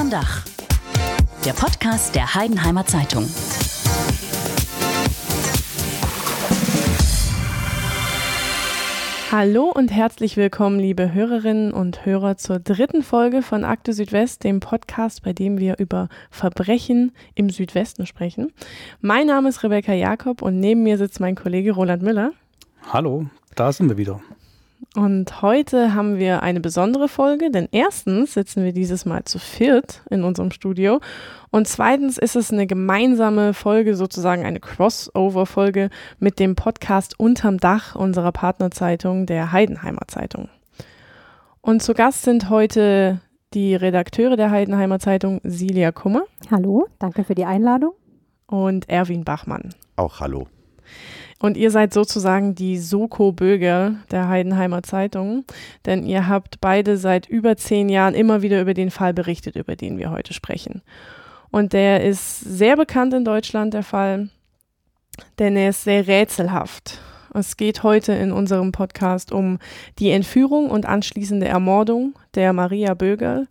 Unterm Dach. Der Podcast der Heidenheimer Zeitung. Hallo und herzlich willkommen, liebe Hörerinnen und Hörer, zur dritten Folge von Akte Südwest, dem Podcast, bei dem wir über Verbrechen im Südwesten sprechen. Mein Name ist Rebecca Jakob und neben mir sitzt mein Kollege Roland Müller. Hallo, da sind wir wieder. Und heute haben wir eine besondere Folge, denn erstens sitzen wir dieses Mal zu viert in unserem Studio und zweitens ist es eine gemeinsame Folge, sozusagen eine Crossover-Folge mit dem Podcast Unterm Dach unserer Partnerzeitung, der Heidenheimer Zeitung. Und zu Gast sind heute die Redakteure der Heidenheimer Zeitung, Silja Kummer. Hallo, danke für die Einladung. Und Erwin Bachmann. Auch hallo. Und ihr seid sozusagen die Soko-Böger der Heidenheimer Zeitung, denn ihr habt beide seit über zehn Jahren immer wieder über den Fall berichtet, über den wir heute sprechen. Und der ist sehr bekannt in Deutschland, der Fall, denn er ist sehr rätselhaft. Es geht heute in unserem Podcast um die Entführung und anschließende Ermordung der Maria Bögerl,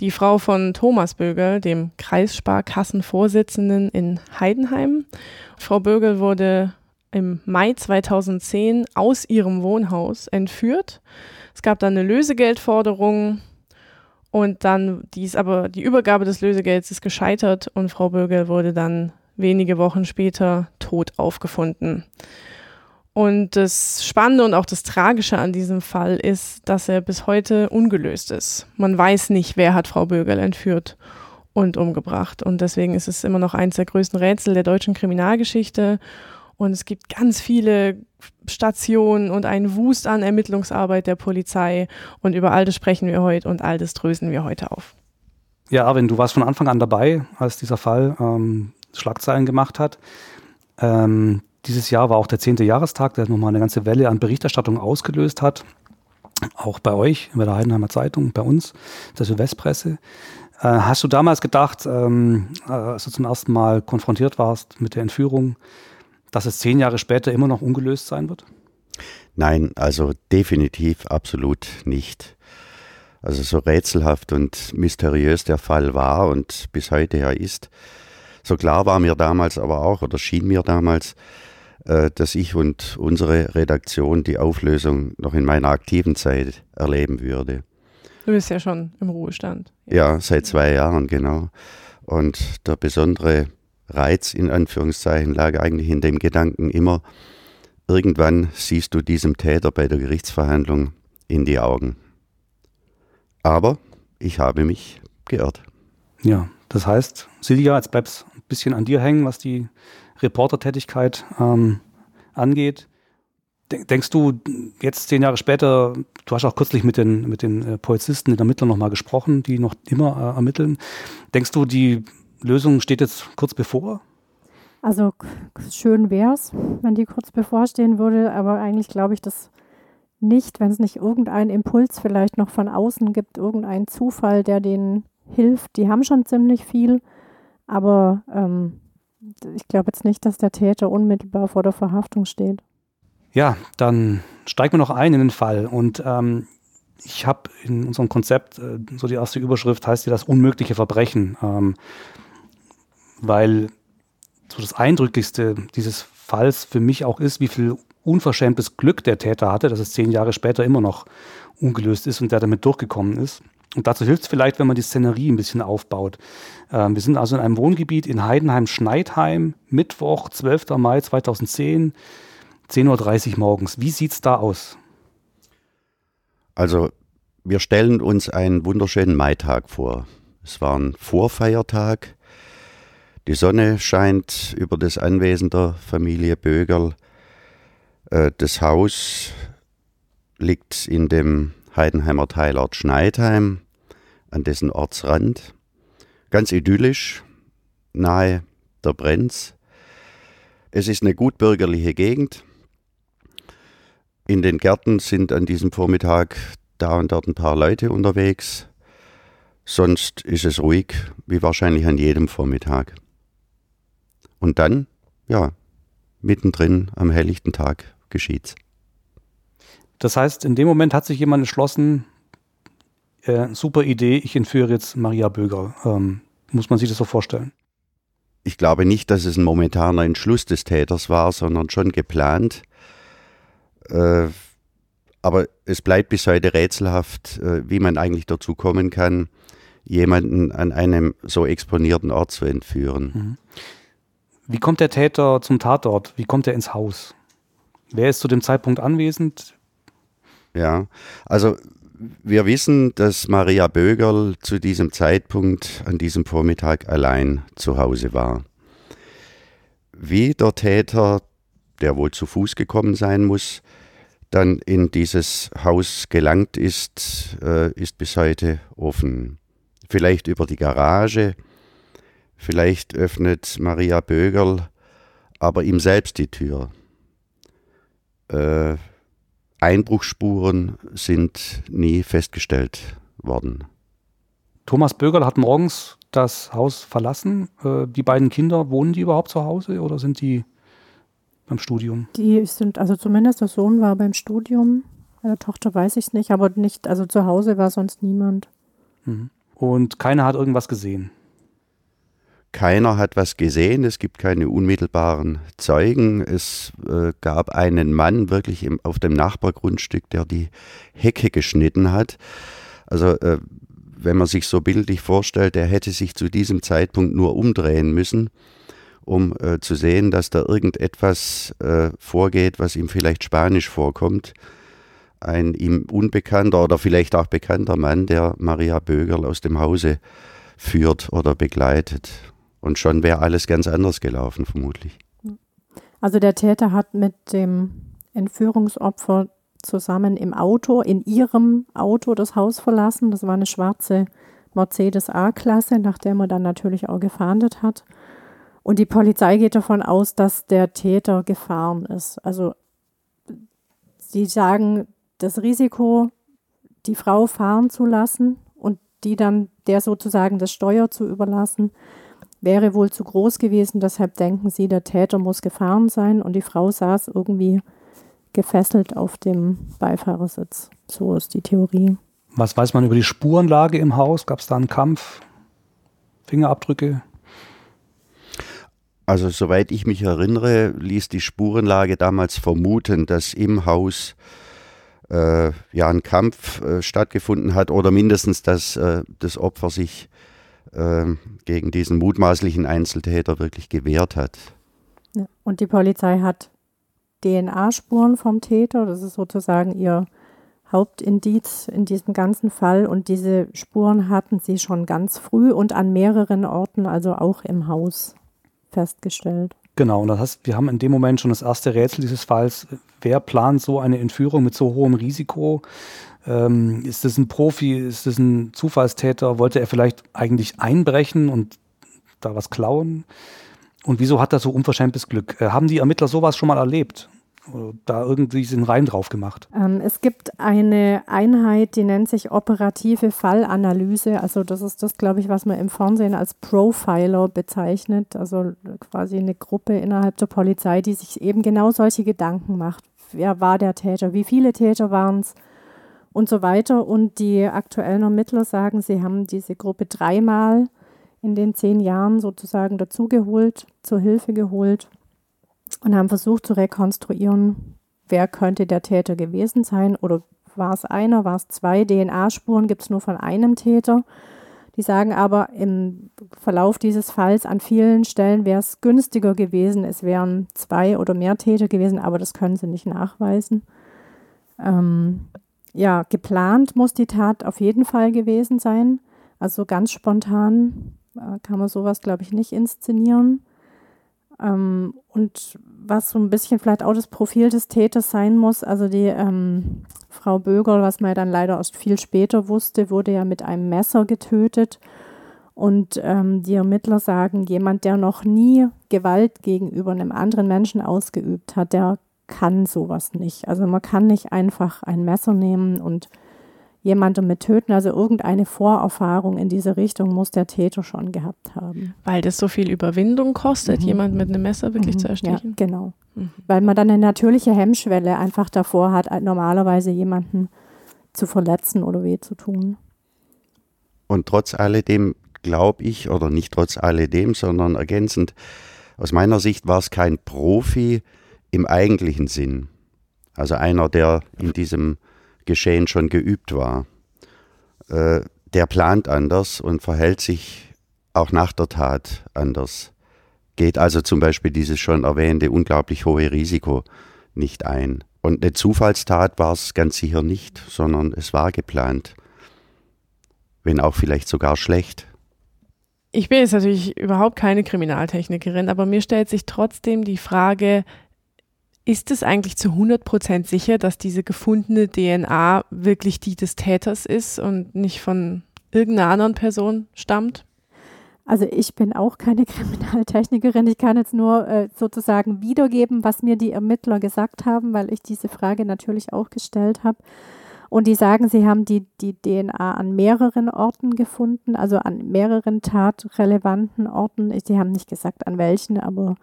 die Frau von Thomas Bögerl, dem Kreissparkassenvorsitzenden in Heidenheim. Frau Bögerl wurde im Mai 2010 aus ihrem Wohnhaus entführt. Es gab dann eine Lösegeldforderung und dann dies aber die Übergabe des Lösegelds ist gescheitert und Frau Bögel wurde dann wenige Wochen später tot aufgefunden. Und das Spannende und auch das Tragische an diesem Fall ist, dass er bis heute ungelöst ist. Man weiß nicht, wer hat Frau Bögel entführt und umgebracht. Und deswegen ist es immer noch eines der größten Rätsel der deutschen Kriminalgeschichte. Und es gibt ganz viele Stationen und einen Wust an Ermittlungsarbeit der Polizei. Und über all das sprechen wir heute und all das drösen wir heute auf. Ja, Arvin, du warst von Anfang an dabei, als dieser Fall ähm, Schlagzeilen gemacht hat. Ähm, dieses Jahr war auch der zehnte Jahrestag, der nochmal eine ganze Welle an Berichterstattung ausgelöst hat. Auch bei euch, bei der Heidenheimer Zeitung, bei uns, der Südwestpresse. Äh, hast du damals gedacht, ähm, als du zum ersten Mal konfrontiert warst mit der Entführung, dass es zehn Jahre später immer noch ungelöst sein wird? Nein, also definitiv absolut nicht. Also so rätselhaft und mysteriös der Fall war und bis heute ja ist, so klar war mir damals aber auch oder schien mir damals, äh, dass ich und unsere Redaktion die Auflösung noch in meiner aktiven Zeit erleben würde. Du bist ja schon im Ruhestand. Ja, seit zwei Jahren, genau. Und der besondere Reiz in Anführungszeichen lag eigentlich in dem Gedanken immer, irgendwann siehst du diesem Täter bei der Gerichtsverhandlung in die Augen. Aber ich habe mich geirrt. Ja, das heißt, Silja, jetzt bleibst ein bisschen an dir hängen, was die Reportertätigkeit ähm, angeht. Denkst du, jetzt zehn Jahre später, du hast auch kürzlich mit den, mit den äh, Polizisten, den Ermittlern nochmal gesprochen, die noch immer äh, ermitteln. Denkst du, die Lösung steht jetzt kurz bevor? Also schön wäre es, wenn die kurz bevorstehen würde, aber eigentlich glaube ich das nicht, wenn es nicht irgendeinen Impuls vielleicht noch von außen gibt, irgendeinen Zufall, der denen hilft. Die haben schon ziemlich viel, aber ähm, ich glaube jetzt nicht, dass der Täter unmittelbar vor der Verhaftung steht. Ja, dann steigen wir noch ein in den Fall und ähm, ich habe in unserem Konzept, äh, so die erste Überschrift heißt ja das unmögliche Verbrechen. Ähm, weil so das Eindrücklichste dieses Falls für mich auch ist, wie viel unverschämtes Glück der Täter hatte, dass es zehn Jahre später immer noch ungelöst ist und der damit durchgekommen ist. Und dazu hilft es vielleicht, wenn man die Szenerie ein bisschen aufbaut. Ähm, wir sind also in einem Wohngebiet in Heidenheim-Schneidheim, Mittwoch, 12. Mai 2010, 10.30 Uhr morgens. Wie sieht es da aus? Also, wir stellen uns einen wunderschönen Maitag vor. Es war ein Vorfeiertag. Die Sonne scheint über das Anwesen der Familie Bögerl. Äh, das Haus liegt in dem Heidenheimer Teilort Schneidheim, an dessen Ortsrand. Ganz idyllisch, nahe der Brenz. Es ist eine gutbürgerliche Gegend. In den Gärten sind an diesem Vormittag da und dort ein paar Leute unterwegs. Sonst ist es ruhig, wie wahrscheinlich an jedem Vormittag. Und dann, ja, mittendrin am helllichten Tag geschieht's. Das heißt, in dem Moment hat sich jemand entschlossen, äh, super Idee, ich entführe jetzt Maria Böger. Ähm, muss man sich das so vorstellen? Ich glaube nicht, dass es ein momentaner Entschluss des Täters war, sondern schon geplant. Äh, aber es bleibt bis heute rätselhaft, äh, wie man eigentlich dazu kommen kann, jemanden an einem so exponierten Ort zu entführen. Mhm. Wie kommt der Täter zum Tatort? Wie kommt er ins Haus? Wer ist zu dem Zeitpunkt anwesend? Ja, also wir wissen, dass Maria Bögerl zu diesem Zeitpunkt an diesem Vormittag allein zu Hause war. Wie der Täter, der wohl zu Fuß gekommen sein muss, dann in dieses Haus gelangt ist, äh, ist bis heute offen. Vielleicht über die Garage, vielleicht öffnet Maria Bögerl aber ihm selbst die Tür. Äh, Einbruchsspuren sind nie festgestellt worden. Thomas Bögerl hat morgens das Haus verlassen. Äh, die beiden Kinder, wohnen die überhaupt zu Hause oder sind die beim Studium? Die sind, also zumindest der Sohn war beim Studium. Bei der Tochter weiß ich es nicht, aber nicht, also zu Hause war sonst niemand. Mhm. Und keiner hat irgendwas gesehen? Keiner hat was gesehen, es gibt keine unmittelbaren Zeugen. Es äh, gab einen Mann wirklich im, auf dem Nachbargrundstück, der die Hecke geschnitten hat. Also äh, wenn man sich so bildlich vorstellt, der hätte sich zu diesem Zeitpunkt nur umdrehen müssen, um äh, zu sehen, dass da irgendetwas äh, vorgeht, was ihm vielleicht spanisch vorkommt. Ein ihm unbekannter oder vielleicht auch bekannter Mann, der Maria Bögerl aus dem Hause führt oder begleitet. Und schon wäre alles ganz anders gelaufen, vermutlich. Also der Täter hat mit dem Entführungsopfer zusammen im Auto, in ihrem Auto das Haus verlassen. Das war eine schwarze Mercedes A-Klasse, nach der man dann natürlich auch gefahndet hat. Und die Polizei geht davon aus, dass der Täter gefahren ist. Also sie sagen, das Risiko, die Frau fahren zu lassen und die dann der sozusagen das Steuer zu überlassen, wäre wohl zu groß gewesen. Deshalb denken sie, der Täter muss gefahren sein und die Frau saß irgendwie gefesselt auf dem Beifahrersitz. So ist die Theorie. Was weiß man über die Spurenlage im Haus? Gab es da einen Kampf? Fingerabdrücke? Also soweit ich mich erinnere, ließ die Spurenlage damals vermuten, dass im Haus äh, ja ein Kampf äh, stattgefunden hat oder mindestens, dass äh, das Opfer sich ähm, gegen diesen mutmaßlichen Einzeltäter wirklich gewehrt hat. Ja. Und die Polizei hat DNA-Spuren vom Täter, das ist sozusagen ihr Hauptindiz in diesem ganzen Fall. Und diese Spuren hatten sie schon ganz früh und an mehreren Orten, also auch im Haus, festgestellt. Genau, und das heißt, wir haben in dem Moment schon das erste Rätsel dieses Falls. Wer plant so eine Entführung mit so hohem Risiko? Ähm, ist das ein Profi? Ist das ein Zufallstäter? Wollte er vielleicht eigentlich einbrechen und da was klauen? Und wieso hat er so unverschämtes Glück? Äh, haben die Ermittler sowas schon mal erlebt? Da irgendwie den Reim drauf gemacht? Ähm, es gibt eine Einheit, die nennt sich operative Fallanalyse. Also das ist das, glaube ich, was man im Fernsehen als Profiler bezeichnet. Also quasi eine Gruppe innerhalb der Polizei, die sich eben genau solche Gedanken macht. Wer war der Täter? Wie viele Täter waren es? Und so weiter. Und die aktuellen Ermittler sagen, sie haben diese Gruppe dreimal in den zehn Jahren sozusagen dazugeholt, zur Hilfe geholt und haben versucht zu rekonstruieren, wer könnte der Täter gewesen sein oder war es einer, war es zwei DNA-Spuren, gibt es nur von einem Täter. Die sagen aber, im Verlauf dieses Falls an vielen Stellen wäre es günstiger gewesen, es wären zwei oder mehr Täter gewesen, aber das können sie nicht nachweisen. Ähm, ja, geplant muss die Tat auf jeden Fall gewesen sein. Also ganz spontan äh, kann man sowas, glaube ich, nicht inszenieren. Ähm, und was so ein bisschen vielleicht auch das Profil des Täters sein muss, also die ähm, Frau Bögerl, was man ja dann leider erst viel später wusste, wurde ja mit einem Messer getötet. Und ähm, die Ermittler sagen, jemand, der noch nie Gewalt gegenüber einem anderen Menschen ausgeübt hat, der kann sowas nicht. Also man kann nicht einfach ein Messer nehmen und jemanden mit töten. Also irgendeine Vorerfahrung in diese Richtung muss der Täter schon gehabt haben. Weil das so viel Überwindung kostet, mhm. jemand mit einem Messer wirklich mhm. zu erstechen. Ja, genau. Mhm. Weil man dann eine natürliche Hemmschwelle einfach davor hat, normalerweise jemanden zu verletzen oder weh zu tun. Und trotz alledem glaube ich, oder nicht trotz alledem, sondern ergänzend, aus meiner Sicht war es kein Profi im eigentlichen Sinn. Also einer, der in diesem Geschehen schon geübt war. Äh, der plant anders und verhält sich auch nach der Tat anders. Geht also zum Beispiel dieses schon erwähnte unglaublich hohe Risiko nicht ein. Und eine Zufallstat war es ganz sicher nicht, sondern es war geplant. Wenn auch vielleicht sogar schlecht. Ich bin jetzt natürlich überhaupt keine Kriminaltechnikerin, aber mir stellt sich trotzdem die Frage, ist es eigentlich zu 100 Prozent sicher, dass diese gefundene DNA wirklich die des Täters ist und nicht von irgendeiner anderen Person stammt? Also ich bin auch keine Kriminaltechnikerin. Ich kann jetzt nur äh, sozusagen wiedergeben, was mir die Ermittler gesagt haben, weil ich diese Frage natürlich auch gestellt habe. Und die sagen, sie haben die, die DNA an mehreren Orten gefunden, also an mehreren tatrelevanten Orten. Sie haben nicht gesagt, an welchen, aber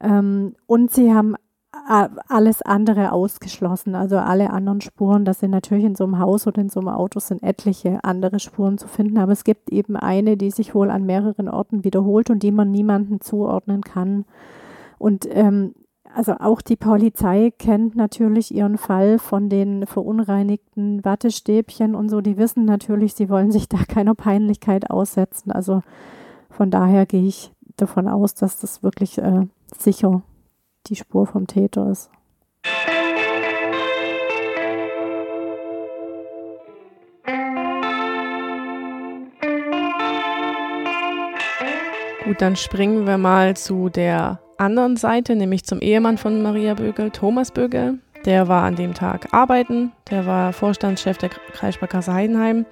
ähm, und sie haben alles andere ausgeschlossen, also alle anderen Spuren. Das sind natürlich in so einem Haus oder in so einem Auto sind etliche andere Spuren zu finden, aber es gibt eben eine, die sich wohl an mehreren Orten wiederholt und die man niemandem zuordnen kann. Und ähm, also auch die Polizei kennt natürlich ihren Fall von den verunreinigten Wattestäbchen und so. Die wissen natürlich, sie wollen sich da keiner Peinlichkeit aussetzen. Also von daher gehe ich davon aus, dass das wirklich äh, sicher die Spur vom Täter ist. Gut, dann springen wir mal zu der anderen Seite, nämlich zum Ehemann von Maria Bögel, Thomas Bögel. Der war an dem Tag arbeiten, der war Vorstandschef der Kreissparkasse Heidenheim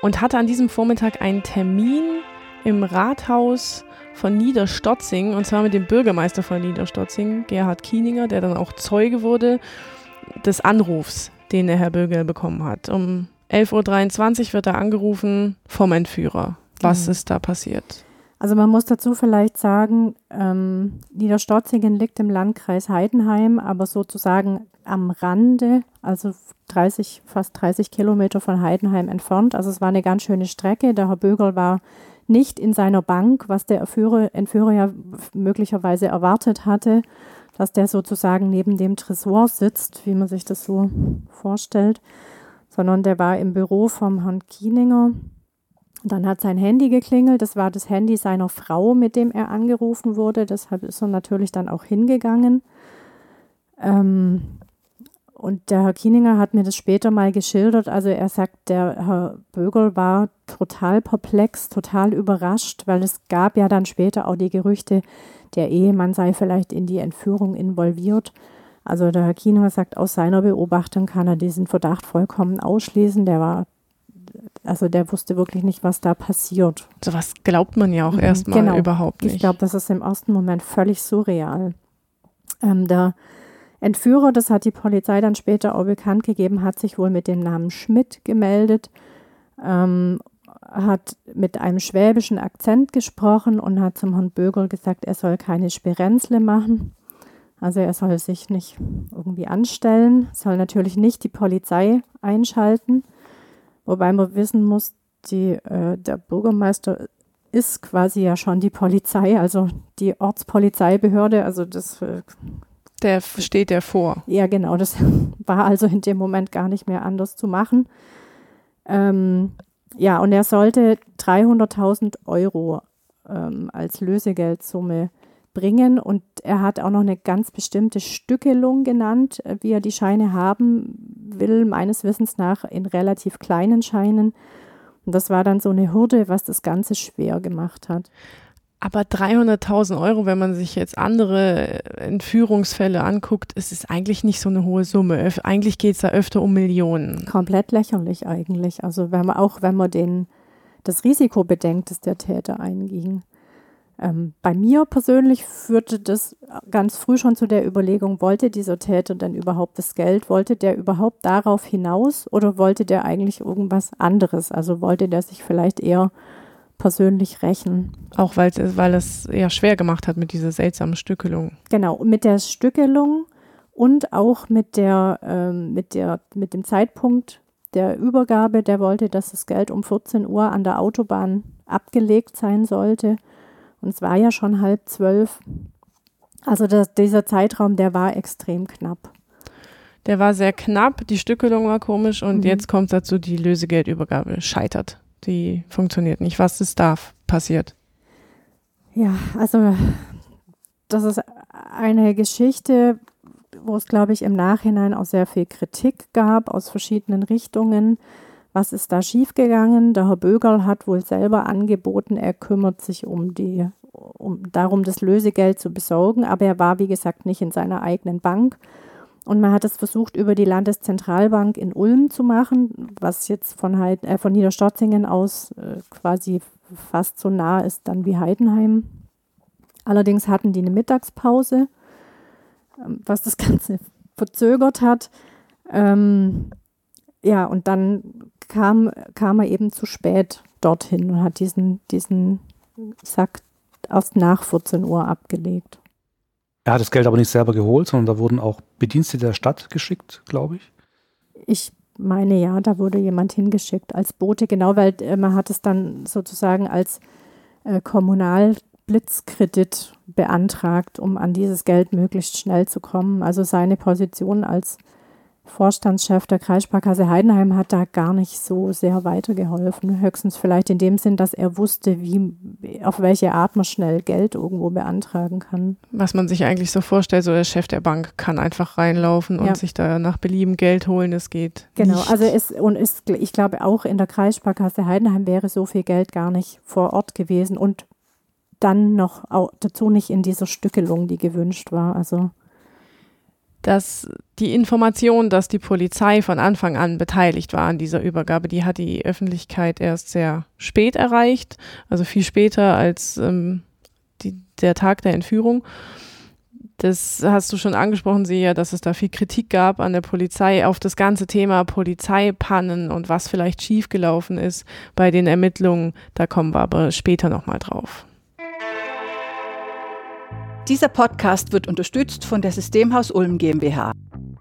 und hatte an diesem Vormittag einen Termin im Rathaus von Niederstotzing, und zwar mit dem Bürgermeister von Niederstotzing, Gerhard Kieninger, der dann auch Zeuge wurde des Anrufs, den der Herr Bögel bekommen hat. Um 11.23 Uhr wird er angerufen vom Entführer. Was mhm. ist da passiert? Also man muss dazu vielleicht sagen, ähm, Niederstotzingen liegt im Landkreis Heidenheim, aber sozusagen am Rande, also 30, fast 30 Kilometer von Heidenheim entfernt. Also es war eine ganz schöne Strecke. Der Herr Bögel war nicht in seiner Bank, was der Entführer, Entführer ja möglicherweise erwartet hatte, dass der sozusagen neben dem Tresor sitzt, wie man sich das so vorstellt, sondern der war im Büro vom Herrn Kieninger. Dann hat sein Handy geklingelt. Das war das Handy seiner Frau, mit dem er angerufen wurde. Deshalb ist er natürlich dann auch hingegangen. Ähm, und der Herr Kieninger hat mir das später mal geschildert. Also er sagt, der Herr Bögel war total perplex, total überrascht, weil es gab ja dann später auch die Gerüchte, der Ehemann sei vielleicht in die Entführung involviert. Also der Herr Kieninger sagt, aus seiner Beobachtung kann er diesen Verdacht vollkommen ausschließen. Der war, also der wusste wirklich nicht, was da passiert. So was glaubt man ja auch mhm, erstmal genau. überhaupt nicht. Ich glaube, das ist im ersten Moment völlig surreal. Ähm, der Entführer, das hat die Polizei dann später auch bekannt gegeben, hat sich wohl mit dem Namen Schmidt gemeldet, ähm, hat mit einem schwäbischen Akzent gesprochen und hat zum Herrn Bögel gesagt, er soll keine Spirenzle machen. Also er soll sich nicht irgendwie anstellen, soll natürlich nicht die Polizei einschalten, wobei man wissen muss, die, äh, der Bürgermeister ist quasi ja schon die Polizei, also die Ortspolizeibehörde, also das äh, der steht der vor. Ja, genau. Das war also in dem Moment gar nicht mehr anders zu machen. Ähm, ja, und er sollte 300.000 Euro ähm, als Lösegeldsumme bringen und er hat auch noch eine ganz bestimmte Stückelung genannt, äh, wie er die Scheine haben will, meines Wissens nach in relativ kleinen Scheinen. Und das war dann so eine Hürde, was das Ganze schwer gemacht hat. Aber 300.000 Euro, wenn man sich jetzt andere Entführungsfälle anguckt, ist es eigentlich nicht so eine hohe Summe. Eigentlich geht es da öfter um Millionen. Komplett lächerlich eigentlich. Also wenn man auch, wenn man den, das Risiko bedenkt, das der Täter einging. Ähm, bei mir persönlich führte das ganz früh schon zu der Überlegung, wollte dieser Täter denn überhaupt das Geld? Wollte der überhaupt darauf hinaus oder wollte der eigentlich irgendwas anderes? Also wollte der sich vielleicht eher persönlich rächen. Auch weil, weil es eher schwer gemacht hat mit dieser seltsamen Stückelung. Genau, mit der Stückelung und auch mit, der, ähm, mit, der, mit dem Zeitpunkt der Übergabe, der wollte, dass das Geld um 14 Uhr an der Autobahn abgelegt sein sollte. Und es war ja schon halb zwölf. Also das, dieser Zeitraum, der war extrem knapp. Der war sehr knapp, die Stückelung war komisch und mhm. jetzt kommt dazu, die Lösegeldübergabe scheitert. Die funktioniert nicht. Was ist da passiert? Ja, also das ist eine Geschichte, wo es, glaube ich, im Nachhinein auch sehr viel Kritik gab aus verschiedenen Richtungen. Was ist da schiefgegangen? Der Herr Bögerl hat wohl selber angeboten, er kümmert sich um die, um darum, das Lösegeld zu besorgen, aber er war, wie gesagt, nicht in seiner eigenen Bank. Und man hat es versucht, über die Landeszentralbank in Ulm zu machen, was jetzt von, Heid, äh, von Niederstotzingen aus äh, quasi fast so nah ist dann wie Heidenheim. Allerdings hatten die eine Mittagspause ähm, was das Ganze verzögert hat. Ähm, ja, und dann kam, kam er eben zu spät dorthin und hat diesen, diesen Sack erst nach 14 Uhr abgelegt. Er hat das Geld aber nicht selber geholt, sondern da wurden auch Bedienstete der Stadt geschickt, glaube ich. Ich meine ja, da wurde jemand hingeschickt als Bote, genau, weil äh, man hat es dann sozusagen als äh, Kommunal Blitzkredit beantragt, um an dieses Geld möglichst schnell zu kommen. Also seine Position als Vorstandschef der Kreissparkasse Heidenheim hat da gar nicht so sehr weitergeholfen. Höchstens vielleicht in dem Sinn, dass er wusste, wie, auf welche Art man schnell Geld irgendwo beantragen kann. Was man sich eigentlich so vorstellt, so der Chef der Bank kann einfach reinlaufen und ja. sich da nach Belieben Geld holen, es geht. Genau, nicht. also es, und es, ich glaube auch in der Kreissparkasse Heidenheim wäre so viel Geld gar nicht vor Ort gewesen und dann noch dazu nicht in dieser Stückelung, die gewünscht war. Also dass die Information, dass die Polizei von Anfang an beteiligt war an dieser Übergabe, die hat die Öffentlichkeit erst sehr spät erreicht, also viel später als ähm, die, der Tag der Entführung. Das hast du schon angesprochen, Sia, dass es da viel Kritik gab an der Polizei auf das ganze Thema Polizeipannen und was vielleicht schiefgelaufen ist bei den Ermittlungen. Da kommen wir aber später nochmal drauf. Dieser Podcast wird unterstützt von der Systemhaus Ulm GmbH.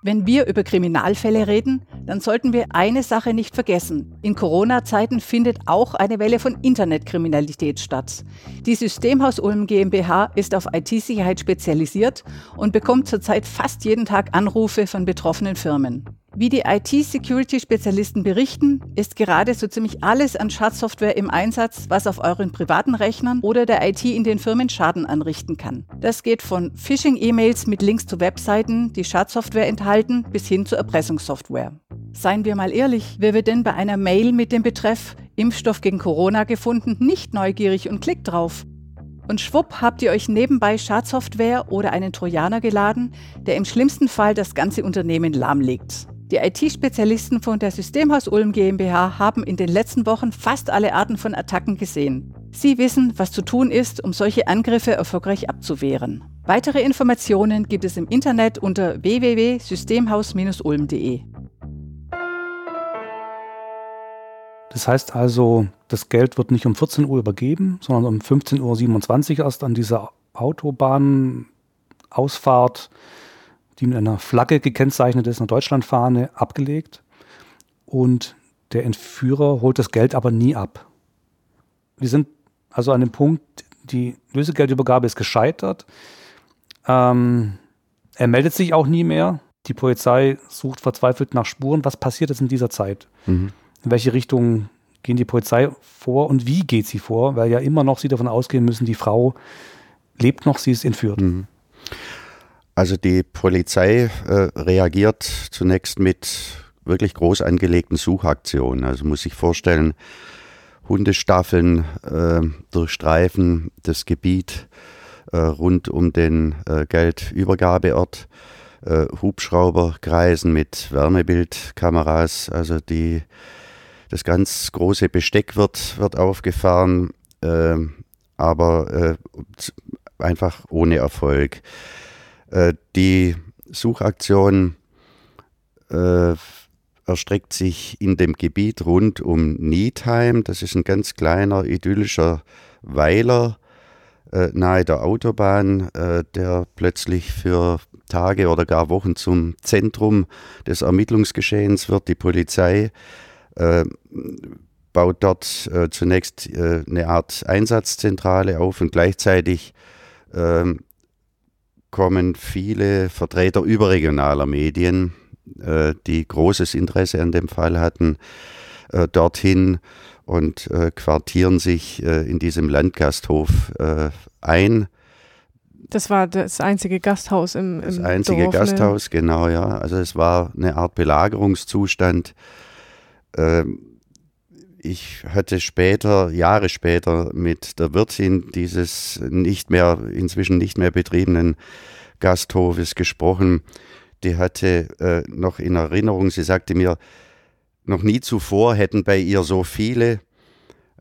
Wenn wir über Kriminalfälle reden, dann sollten wir eine Sache nicht vergessen. In Corona-Zeiten findet auch eine Welle von Internetkriminalität statt. Die Systemhaus Ulm GmbH ist auf IT-Sicherheit spezialisiert und bekommt zurzeit fast jeden Tag Anrufe von betroffenen Firmen. Wie die IT-Security-Spezialisten berichten, ist gerade so ziemlich alles an Schadsoftware im Einsatz, was auf euren privaten Rechnern oder der IT in den Firmen Schaden anrichten kann. Das geht von Phishing-E-Mails mit Links zu Webseiten, die Schadsoftware enthalten, bis hin zu Erpressungssoftware. Seien wir mal ehrlich, wer wird denn bei einer Mail mit dem Betreff Impfstoff gegen Corona gefunden nicht neugierig und klickt drauf? Und schwupp habt ihr euch nebenbei Schadsoftware oder einen Trojaner geladen, der im schlimmsten Fall das ganze Unternehmen lahmlegt. Die IT-Spezialisten von der Systemhaus Ulm GmbH haben in den letzten Wochen fast alle Arten von Attacken gesehen. Sie wissen, was zu tun ist, um solche Angriffe erfolgreich abzuwehren. Weitere Informationen gibt es im Internet unter www.systemhaus-ulm.de. Das heißt also, das Geld wird nicht um 14 Uhr übergeben, sondern um 15.27 Uhr erst an dieser Autobahnausfahrt die mit einer Flagge gekennzeichnet ist, einer Deutschlandfahne, abgelegt. Und der Entführer holt das Geld aber nie ab. Wir sind also an dem Punkt, die Lösegeldübergabe ist gescheitert. Ähm, er meldet sich auch nie mehr. Die Polizei sucht verzweifelt nach Spuren. Was passiert jetzt in dieser Zeit? Mhm. In welche Richtung gehen die Polizei vor und wie geht sie vor? Weil ja immer noch sie davon ausgehen müssen, die Frau lebt noch, sie ist entführt. Mhm. Also die Polizei äh, reagiert zunächst mit wirklich groß angelegten Suchaktionen. Also muss sich vorstellen, Hundestaffeln äh, durchstreifen das Gebiet äh, rund um den äh, Geldübergabeort. Äh, Hubschrauber kreisen mit Wärmebildkameras. Also die, das ganz große Besteck wird, wird aufgefahren, ähm, aber äh, einfach ohne Erfolg. Äh, die Suchaktion äh, erstreckt sich in dem Gebiet rund um Niedheim. Das ist ein ganz kleiner, idyllischer Weiler äh, nahe der Autobahn, äh, der plötzlich für Tage oder gar Wochen zum Zentrum des Ermittlungsgeschehens wird. Die Polizei äh, baut dort äh, zunächst äh, eine Art Einsatzzentrale auf und gleichzeitig ähm, kommen viele Vertreter überregionaler Medien, äh, die großes Interesse an dem Fall hatten, äh, dorthin und äh, quartieren sich äh, in diesem Landgasthof äh, ein. Das war das einzige Gasthaus im, im Das einzige Dorf, ne? Gasthaus, genau, ja. Also es war eine Art Belagerungszustand. Ähm, ich hatte später, Jahre später, mit der Wirtin dieses nicht mehr, inzwischen nicht mehr betriebenen Gasthofes gesprochen. Die hatte äh, noch in Erinnerung, sie sagte mir, noch nie zuvor hätten bei ihr so viele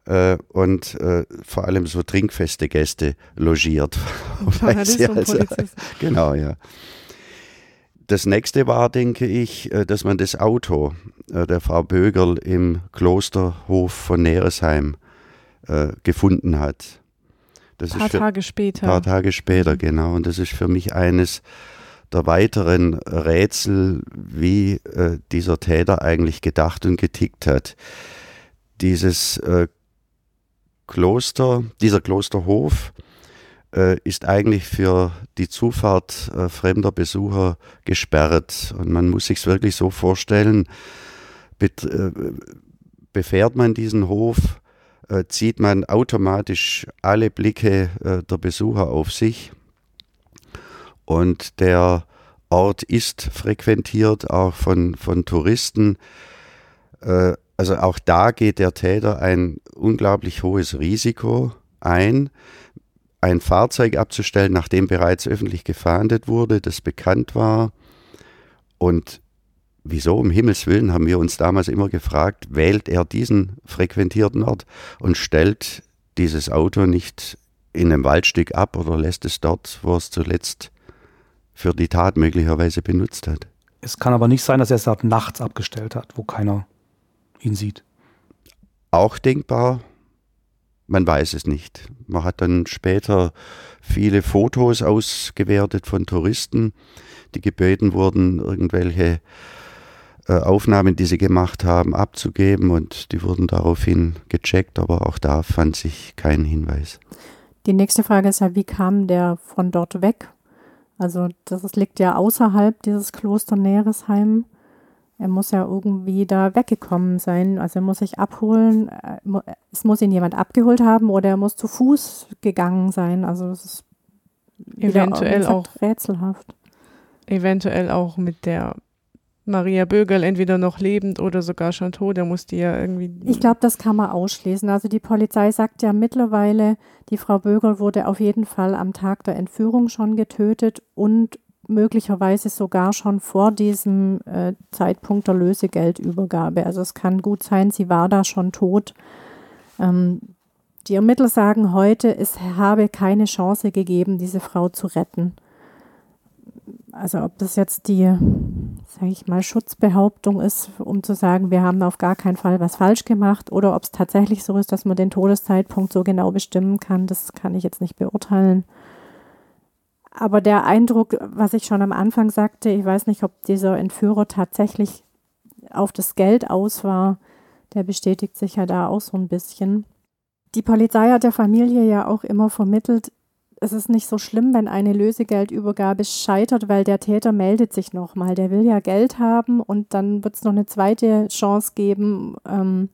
äh, und äh, vor allem so trinkfeste Gäste logiert. Weil das ist sie so ein also- genau, ja. Das nächste war, denke ich, äh, dass man das Auto äh, der Frau Bögerl im Klosterhof von Neresheim äh, gefunden hat. Das Ein paar ist für, Tage später. paar Tage später, Mhm. genau. Und das ist für mich eines der weiteren Rätsel, wie äh, dieser Täter eigentlich gedacht und getickt hat. Dieses äh, Kloster, dieser Klosterhof ist eigentlich für die Zufahrt äh, fremder Besucher gesperrt. Und man muss sich wirklich so vorstellen, äh, befährt man diesen Hof, äh, zieht man automatisch alle Blicke äh, der Besucher auf sich. Und der Ort ist frequentiert, auch von, von Touristen. Äh, also auch da geht der Täter ein unglaublich hohes Risiko ein, ein Fahrzeug abzustellen, nachdem bereits öffentlich gefahndet wurde, das bekannt war. Und wieso um Himmels Willen haben wir uns damals immer gefragt, wählt er diesen frequentierten Ort und stellt dieses Auto nicht in einem Waldstück ab oder lässt es dort, wo es zuletzt für die Tat möglicherweise benutzt hat. Es kann aber nicht sein, dass er es dort nachts abgestellt hat, wo keiner ihn sieht. Auch denkbar, man weiß es nicht. Man hat dann später viele Fotos ausgewertet von Touristen, die gebeten wurden, irgendwelche äh, Aufnahmen, die sie gemacht haben, abzugeben und die wurden daraufhin gecheckt, aber auch da fand sich kein Hinweis. Die nächste Frage ist ja, wie kam der von dort weg? Also das liegt ja außerhalb dieses Kloster Neresheim. Er muss ja irgendwie da weggekommen sein. Also er muss sich abholen. äh, Es muss ihn jemand abgeholt haben oder er muss zu Fuß gegangen sein. Also es ist Eventuell auch, rätselhaft. eventuell auch mit der Maria Bögerl entweder noch lebend oder sogar schon tot. Er musste ja irgendwie. Ich glaube, das kann man ausschließen. Also die Polizei sagt ja mittlerweile, die Frau Bögerl wurde auf jeden Fall am Tag der Entführung schon getötet und möglicherweise sogar schon vor diesem äh, Zeitpunkt der Lösegeldübergabe. Also es kann gut sein, sie war da schon tot. Ähm, die Ermittler sagen heute, es habe keine Chance gegeben, diese Frau zu retten. Also ob das jetzt die, sage ich mal, Schutzbehauptung ist, um zu sagen, wir haben auf gar keinen Fall was falsch gemacht, oder ob es tatsächlich so ist, dass man den Todeszeitpunkt so genau bestimmen kann, das kann ich jetzt nicht beurteilen. Aber der Eindruck, was ich schon am Anfang sagte, ich weiß nicht, ob dieser Entführer tatsächlich auf das Geld aus war, der bestätigt sich ja da auch so ein bisschen. Die Polizei hat der Familie ja auch immer vermittelt, es ist nicht so schlimm, wenn eine Lösegeldübergabe scheitert, weil der Täter meldet sich nochmal. Der will ja Geld haben und dann wird es noch eine zweite Chance geben. Ähm,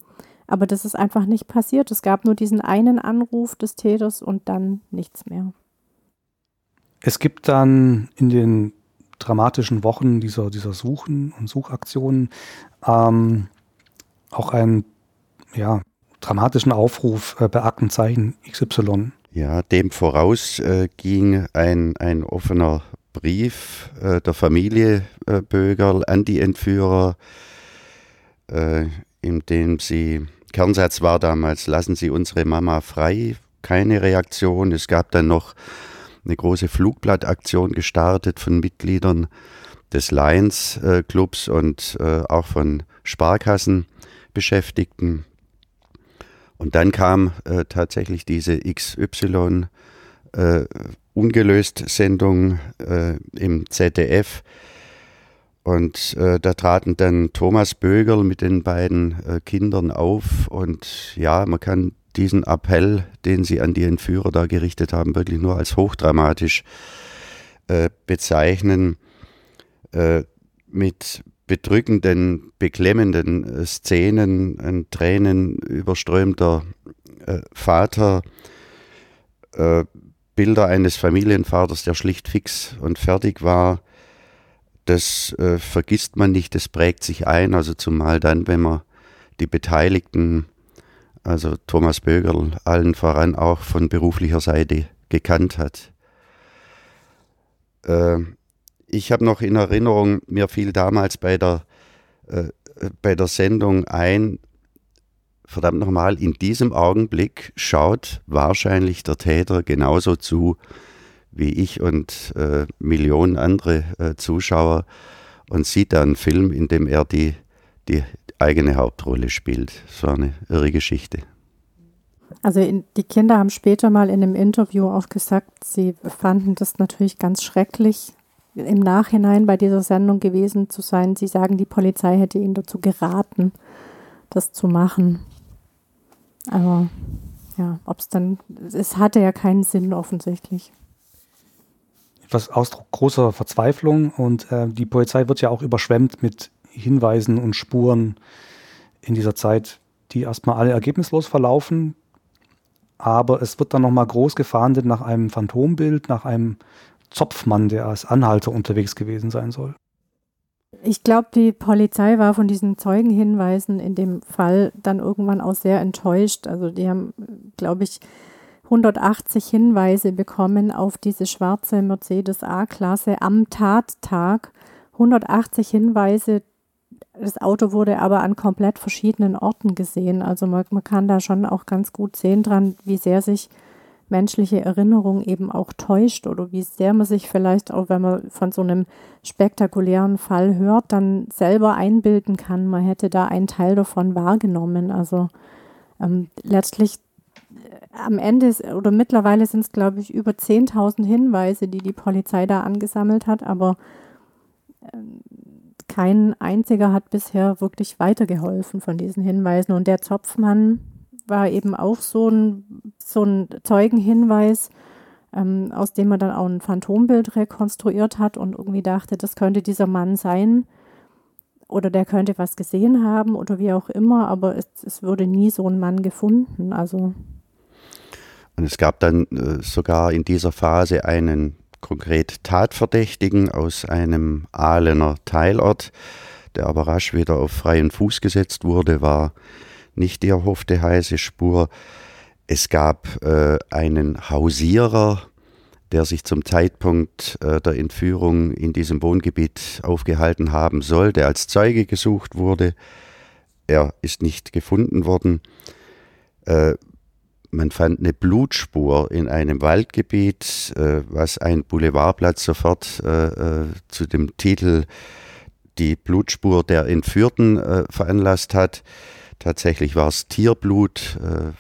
aber das ist einfach nicht passiert. Es gab nur diesen einen Anruf des Täters und dann nichts mehr. Es gibt dann in den dramatischen Wochen dieser, dieser Suchen und Suchaktionen ähm, auch einen ja, dramatischen Aufruf äh, bei Aktenzeichen XY. Ja, dem voraus äh, ging ein, ein offener Brief äh, der Familie äh, Bögerl an die Entführer, äh, in dem sie, Kernsatz war damals, lassen Sie unsere Mama frei, keine Reaktion. Es gab dann noch eine große Flugblattaktion gestartet von Mitgliedern des Lions äh, Clubs und äh, auch von Sparkassenbeschäftigten. Und dann kam äh, tatsächlich diese XY äh, ungelöst Sendung äh, im ZDF. Und äh, da traten dann Thomas Bögerl mit den beiden Kindern auf. Und ja, man kann diesen Appell, den sie an die Entführer da gerichtet haben, wirklich nur als hochdramatisch äh, bezeichnen. Äh, mit bedrückenden, beklemmenden äh, Szenen, ein Tränen überströmter äh, Vater, Bilder eines Familienvaters, der schlicht fix und fertig war, das vergisst man nicht, das prägt sich ein, also zumal dann, wenn man die Beteiligten, also Thomas Bögerl, allen voran auch von beruflicher Seite gekannt hat. Äh, ich habe noch in Erinnerung, mir fiel damals bei der, äh, bei der Sendung ein, verdammt nochmal, in diesem Augenblick schaut wahrscheinlich der Täter genauso zu wie ich und äh, Millionen andere äh, Zuschauer und sieht da einen Film, in dem er die, die eigene Hauptrolle spielt. War eine irre Geschichte. Also in, die Kinder haben später mal in einem Interview auch gesagt, sie fanden das natürlich ganz schrecklich, im Nachhinein bei dieser Sendung gewesen zu sein. Sie sagen, die Polizei hätte ihnen dazu geraten, das zu machen. Aber ja, ob es dann, es hatte ja keinen Sinn offensichtlich. Etwas Ausdruck großer Verzweiflung und äh, die Polizei wird ja auch überschwemmt mit Hinweisen und Spuren in dieser Zeit, die erstmal alle ergebnislos verlaufen. Aber es wird dann nochmal groß gefahndet nach einem Phantombild, nach einem Zopfmann, der als Anhalter unterwegs gewesen sein soll. Ich glaube, die Polizei war von diesen Zeugenhinweisen in dem Fall dann irgendwann auch sehr enttäuscht. Also die haben, glaube ich, 180 Hinweise bekommen auf diese schwarze Mercedes A-Klasse am Tattag. 180 Hinweise. Das Auto wurde aber an komplett verschiedenen Orten gesehen. Also man, man kann da schon auch ganz gut sehen dran, wie sehr sich menschliche Erinnerung eben auch täuscht oder wie sehr man sich vielleicht auch, wenn man von so einem spektakulären Fall hört, dann selber einbilden kann, man hätte da einen Teil davon wahrgenommen. Also ähm, letztlich äh, am Ende ist, oder mittlerweile sind es, glaube ich, über 10.000 Hinweise, die die Polizei da angesammelt hat, aber äh, kein einziger hat bisher wirklich weitergeholfen von diesen Hinweisen. Und der Zopfmann, war eben auch so ein, so ein Zeugenhinweis, ähm, aus dem man dann auch ein Phantombild rekonstruiert hat und irgendwie dachte, das könnte dieser Mann sein oder der könnte was gesehen haben oder wie auch immer, aber es, es wurde nie so ein Mann gefunden. Also und es gab dann äh, sogar in dieser Phase einen konkret Tatverdächtigen aus einem Ahlener Teilort, der aber rasch wieder auf freien Fuß gesetzt wurde, war nicht die erhoffte heiße Spur. Es gab äh, einen Hausierer, der sich zum Zeitpunkt äh, der Entführung in diesem Wohngebiet aufgehalten haben soll, der als Zeuge gesucht wurde. Er ist nicht gefunden worden. Äh, man fand eine Blutspur in einem Waldgebiet, äh, was ein Boulevardblatt sofort äh, äh, zu dem Titel Die Blutspur der Entführten äh, veranlasst hat. Tatsächlich war es Tierblut äh,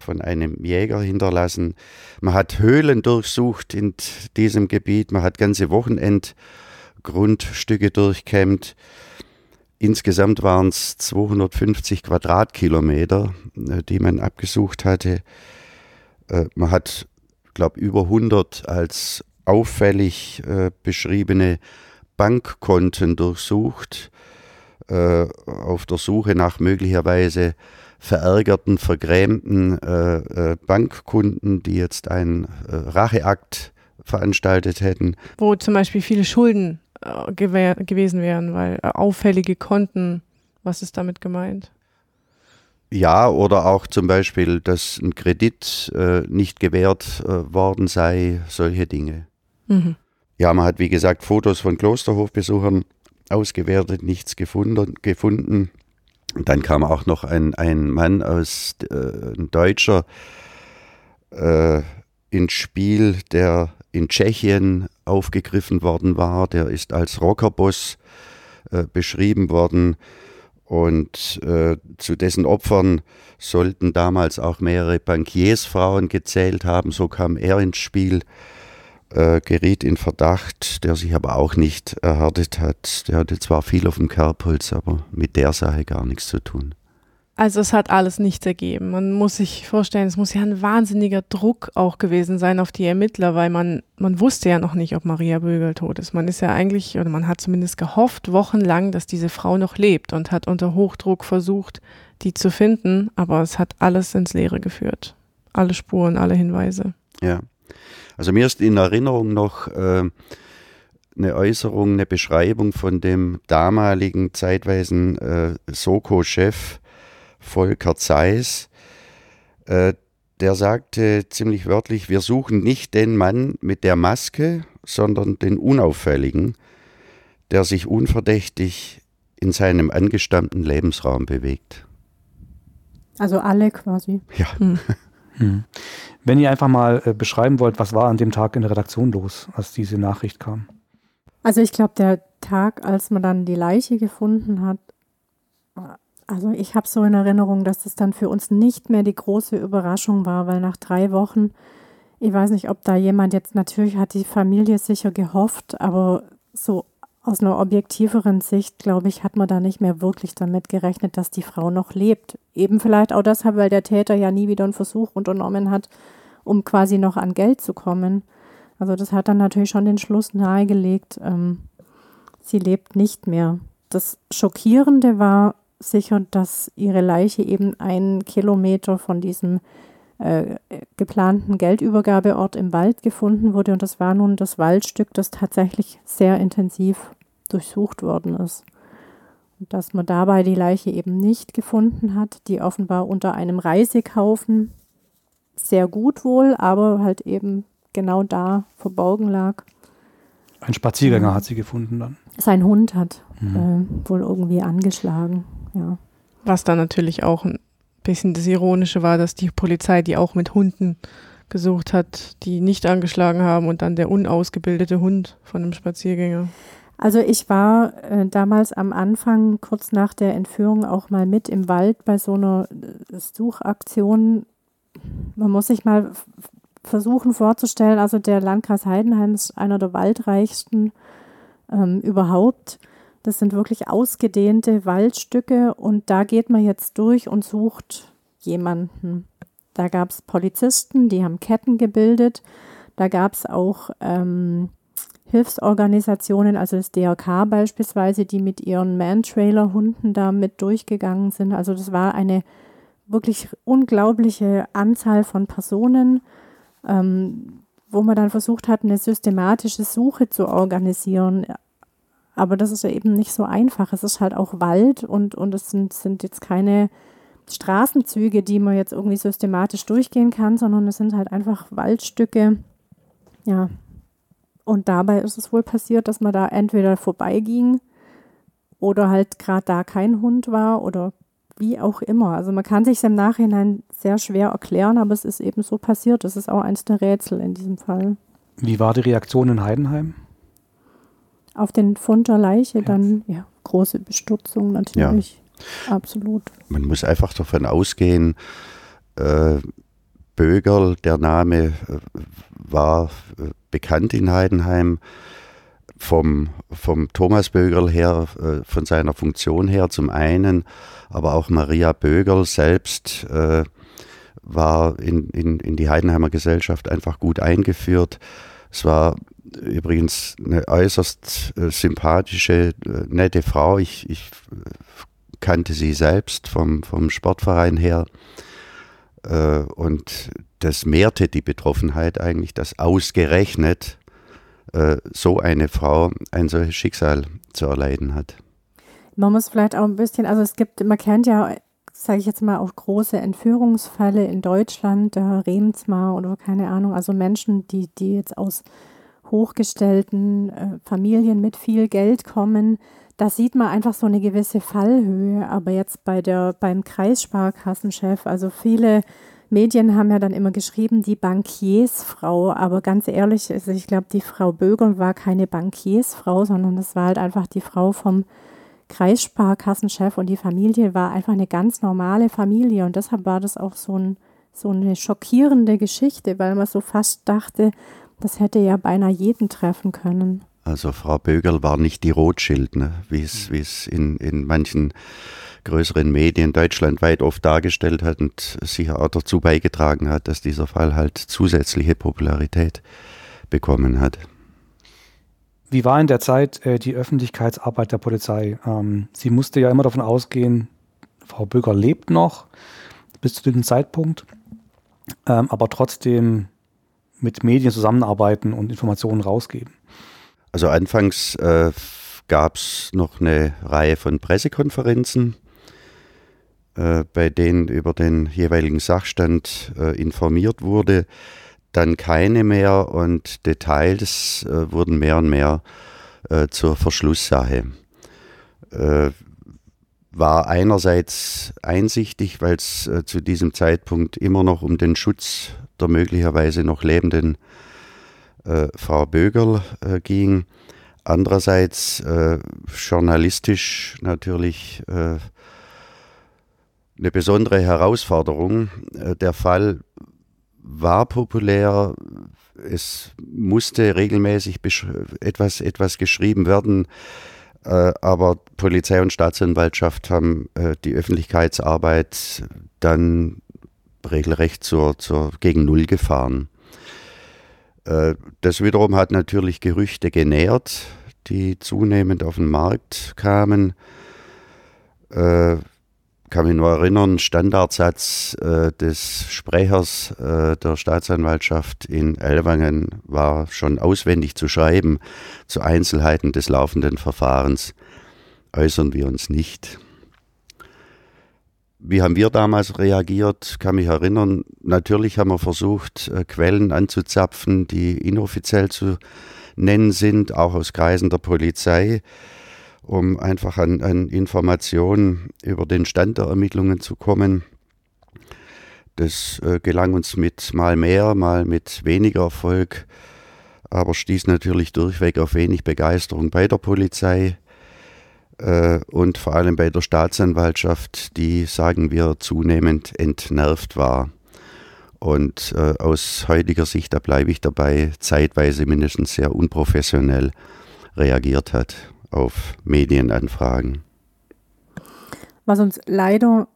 von einem Jäger hinterlassen. Man hat Höhlen durchsucht in diesem Gebiet. Man hat ganze Wochenendgrundstücke durchkämmt. Insgesamt waren es 250 Quadratkilometer, äh, die man abgesucht hatte. Äh, man hat, glaube über 100 als auffällig äh, beschriebene Bankkonten durchsucht auf der Suche nach möglicherweise verärgerten, vergrämten Bankkunden, die jetzt einen Racheakt veranstaltet hätten. Wo zum Beispiel viele Schulden äh, gewesen wären, weil äh, auffällige Konten, was ist damit gemeint? Ja, oder auch zum Beispiel, dass ein Kredit nicht gewährt worden sei, solche Dinge. Mhm. Ja, man hat wie gesagt Fotos von Klosterhofbesuchern ausgewertet, nichts gefunden. gefunden. Und dann kam auch noch ein, ein Mann aus, äh, ein Deutscher, äh, ins Spiel, der in Tschechien aufgegriffen worden war. Der ist als Rockerboss äh, beschrieben worden. Und äh, zu dessen Opfern sollten damals auch mehrere Bankiersfrauen gezählt haben. So kam er ins Spiel, äh, geriet in Verdacht, der sich aber auch nicht erhärtet hat. Der hatte zwar viel auf dem Kerbholz, aber mit der Sache gar nichts zu tun. Also es hat alles nichts ergeben. Man muss sich vorstellen, es muss ja ein wahnsinniger Druck auch gewesen sein auf die Ermittler, weil man, man wusste ja noch nicht, ob Maria Bögel tot ist. Man ist ja eigentlich, oder man hat zumindest gehofft, wochenlang, dass diese Frau noch lebt und hat unter Hochdruck versucht, die zu finden, aber es hat alles ins Leere geführt. Alle Spuren, alle Hinweise. Ja. Also mir ist in Erinnerung noch äh, eine Äußerung, eine Beschreibung von dem damaligen zeitweisen äh, Soko-Chef Volker Zeiss, äh, der sagte ziemlich wörtlich, wir suchen nicht den Mann mit der Maske, sondern den Unauffälligen, der sich unverdächtig in seinem angestammten Lebensraum bewegt. Also alle quasi. Ja. Hm. Hm. Wenn ihr einfach mal äh, beschreiben wollt, was war an dem Tag in der Redaktion los, als diese Nachricht kam? Also ich glaube, der Tag, als man dann die Leiche gefunden hat, also ich habe so in Erinnerung, dass das dann für uns nicht mehr die große Überraschung war, weil nach drei Wochen, ich weiß nicht, ob da jemand jetzt, natürlich hat die Familie sicher gehofft, aber so aus einer objektiveren Sicht, glaube ich, hat man da nicht mehr wirklich damit gerechnet, dass die Frau noch lebt. Eben vielleicht auch deshalb, weil der Täter ja nie wieder einen Versuch unternommen hat, um quasi noch an Geld zu kommen. Also das hat dann natürlich schon den Schluss nahegelegt, ähm, sie lebt nicht mehr. Das Schockierende war, sicher, dass ihre Leiche eben einen Kilometer von diesem äh, geplanten Geldübergabeort im Wald gefunden wurde. Und das war nun das Waldstück, das tatsächlich sehr intensiv durchsucht worden ist. Und dass man dabei die Leiche eben nicht gefunden hat, die offenbar unter einem Reisekaufen sehr gut wohl, aber halt eben genau da verborgen lag. Ein Spaziergänger ja. hat sie gefunden dann. Sein Hund hat mhm. äh, wohl irgendwie angeschlagen ja. Was dann natürlich auch ein bisschen das Ironische war, dass die Polizei, die auch mit Hunden gesucht hat, die nicht angeschlagen haben und dann der unausgebildete Hund von einem Spaziergänger. Also ich war äh, damals am Anfang, kurz nach der Entführung, auch mal mit im Wald bei so einer äh, Suchaktion. Man muss sich mal versuchen vorzustellen, also der Landkreis Heidenheim ist einer der waldreichsten ähm, überhaupt. Das sind wirklich ausgedehnte Waldstücke und da geht man jetzt durch und sucht jemanden. Da gab es Polizisten, die haben Ketten gebildet. Da gab es auch ähm, Hilfsorganisationen, also das DRK beispielsweise, die mit ihren Man-Trailer-Hunden da mit durchgegangen sind. Also das war eine wirklich unglaubliche Anzahl von Personen, ähm, wo man dann versucht hat, eine systematische Suche zu organisieren. Aber das ist ja eben nicht so einfach. Es ist halt auch Wald und, und es sind, sind jetzt keine Straßenzüge, die man jetzt irgendwie systematisch durchgehen kann, sondern es sind halt einfach Waldstücke. Ja. Und dabei ist es wohl passiert, dass man da entweder vorbeiging oder halt gerade da kein Hund war oder wie auch immer. Also man kann sich im Nachhinein sehr schwer erklären, aber es ist eben so passiert. Das ist auch eins der Rätsel in diesem Fall. Wie war die Reaktion in Heidenheim? Auf den Fund der Leiche dann ja, große Bestürzung natürlich. Ja. Absolut. Man muss einfach davon ausgehen, äh, Bögerl, der Name äh, war äh, bekannt in Heidenheim vom, vom Thomas Bögerl her, äh, von seiner Funktion her zum einen, aber auch Maria Bögerl selbst äh, war in, in, in die Heidenheimer Gesellschaft einfach gut eingeführt. Es war übrigens eine äußerst äh, sympathische, äh, nette Frau. Ich, ich kannte sie selbst vom, vom Sportverein her. Äh, und das mehrte die Betroffenheit eigentlich, dass ausgerechnet äh, so eine Frau ein solches Schicksal zu erleiden hat. Man muss vielleicht auch ein bisschen, also es gibt, man kennt ja, sage ich jetzt mal, auch große Entführungsfälle in Deutschland, der Remsmar oder keine Ahnung, also Menschen, die, die jetzt aus hochgestellten äh, Familien mit viel Geld kommen, da sieht man einfach so eine gewisse Fallhöhe. Aber jetzt bei der, beim Kreissparkassenchef, also viele Medien haben ja dann immer geschrieben, die Bankiersfrau. Aber ganz ehrlich, also ich glaube, die Frau Bögel war keine Bankiersfrau, sondern das war halt einfach die Frau vom Kreissparkassenchef und die Familie war einfach eine ganz normale Familie und deshalb war das auch so, ein, so eine schockierende Geschichte, weil man so fast dachte, das hätte ja beinahe jeden treffen können. Also Frau Bögerl war nicht die Rothschild, ne? wie es in, in manchen größeren Medien deutschlandweit oft dargestellt hat und sicher auch dazu beigetragen hat, dass dieser Fall halt zusätzliche Popularität bekommen hat. Wie war in der Zeit äh, die Öffentlichkeitsarbeit der Polizei? Ähm, sie musste ja immer davon ausgehen, Frau Böger lebt noch bis zu diesem Zeitpunkt, ähm, aber trotzdem mit Medien zusammenarbeiten und Informationen rausgeben. Also anfangs äh, gab es noch eine Reihe von Pressekonferenzen äh, bei denen über den jeweiligen Sachstand äh, informiert wurde, dann keine mehr und Details äh, wurden mehr und mehr äh, zur Verschlusssache. Äh, war einerseits einsichtig, weil es zu diesem Zeitpunkt immer noch um den Schutz der möglicherweise noch lebenden Frau Bögerl ging. Andererseits journalistisch natürlich eine besondere Herausforderung. Äh, der Fall war populär. Es musste regelmäßig etwas, etwas geschrieben werden. Äh, aber Polizei und Staatsanwaltschaft haben äh, die Öffentlichkeitsarbeit dann regelrecht zur, zur gegen Null gefahren. Das wiederum hat natürlich Gerüchte genährt, die zunehmend auf den Markt kamen kann mich nur erinnern, Standardsatz äh, des Sprechers äh, der Staatsanwaltschaft in Elwangen war schon auswendig zu schreiben. Zu Einzelheiten des laufenden Verfahrens äußern wir uns nicht. Wie haben wir damals reagiert? Kann mich erinnern. Natürlich haben wir versucht, äh, Quellen anzuzapfen, die inoffiziell zu nennen sind, auch aus Kreisen der Polizei um einfach an, an Informationen über den Stand der Ermittlungen zu kommen. Das äh, gelang uns mit mal mehr, mal mit weniger Erfolg, aber stieß natürlich durchweg auf wenig Begeisterung bei der Polizei und vor allem bei der Staatsanwaltschaft, die, sagen wir, zunehmend entnervt war. Und äh, aus heutiger Sicht, da bleibe ich dabei, zeitweise mindestens sehr unprofessionell reagiert hat auf Medienanfragen. Was uns leider,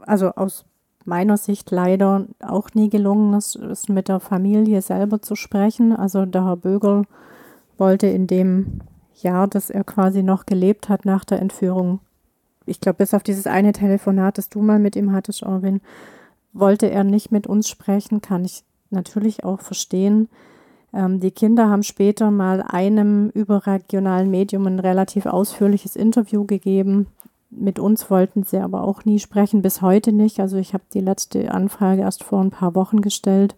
also aus meiner Sicht leider auch nie gelungen ist, ist mit der Familie selber zu sprechen. Also der Herr Bögel wollte in dem Jahr, das er quasi noch gelebt hat nach der Entführung, ich glaube, bis auf dieses eine Telefonat, das du mal mit ihm hattest, Erwin, wollte er nicht mit uns sprechen, kann ich natürlich auch verstehen. Ähm, die Kinder haben später mal einem überregionalen Medium ein relativ ausführliches Interview gegeben. Mit uns wollten sie aber auch nie sprechen, bis heute nicht. Also ich habe die letzte Anfrage erst vor ein paar Wochen gestellt.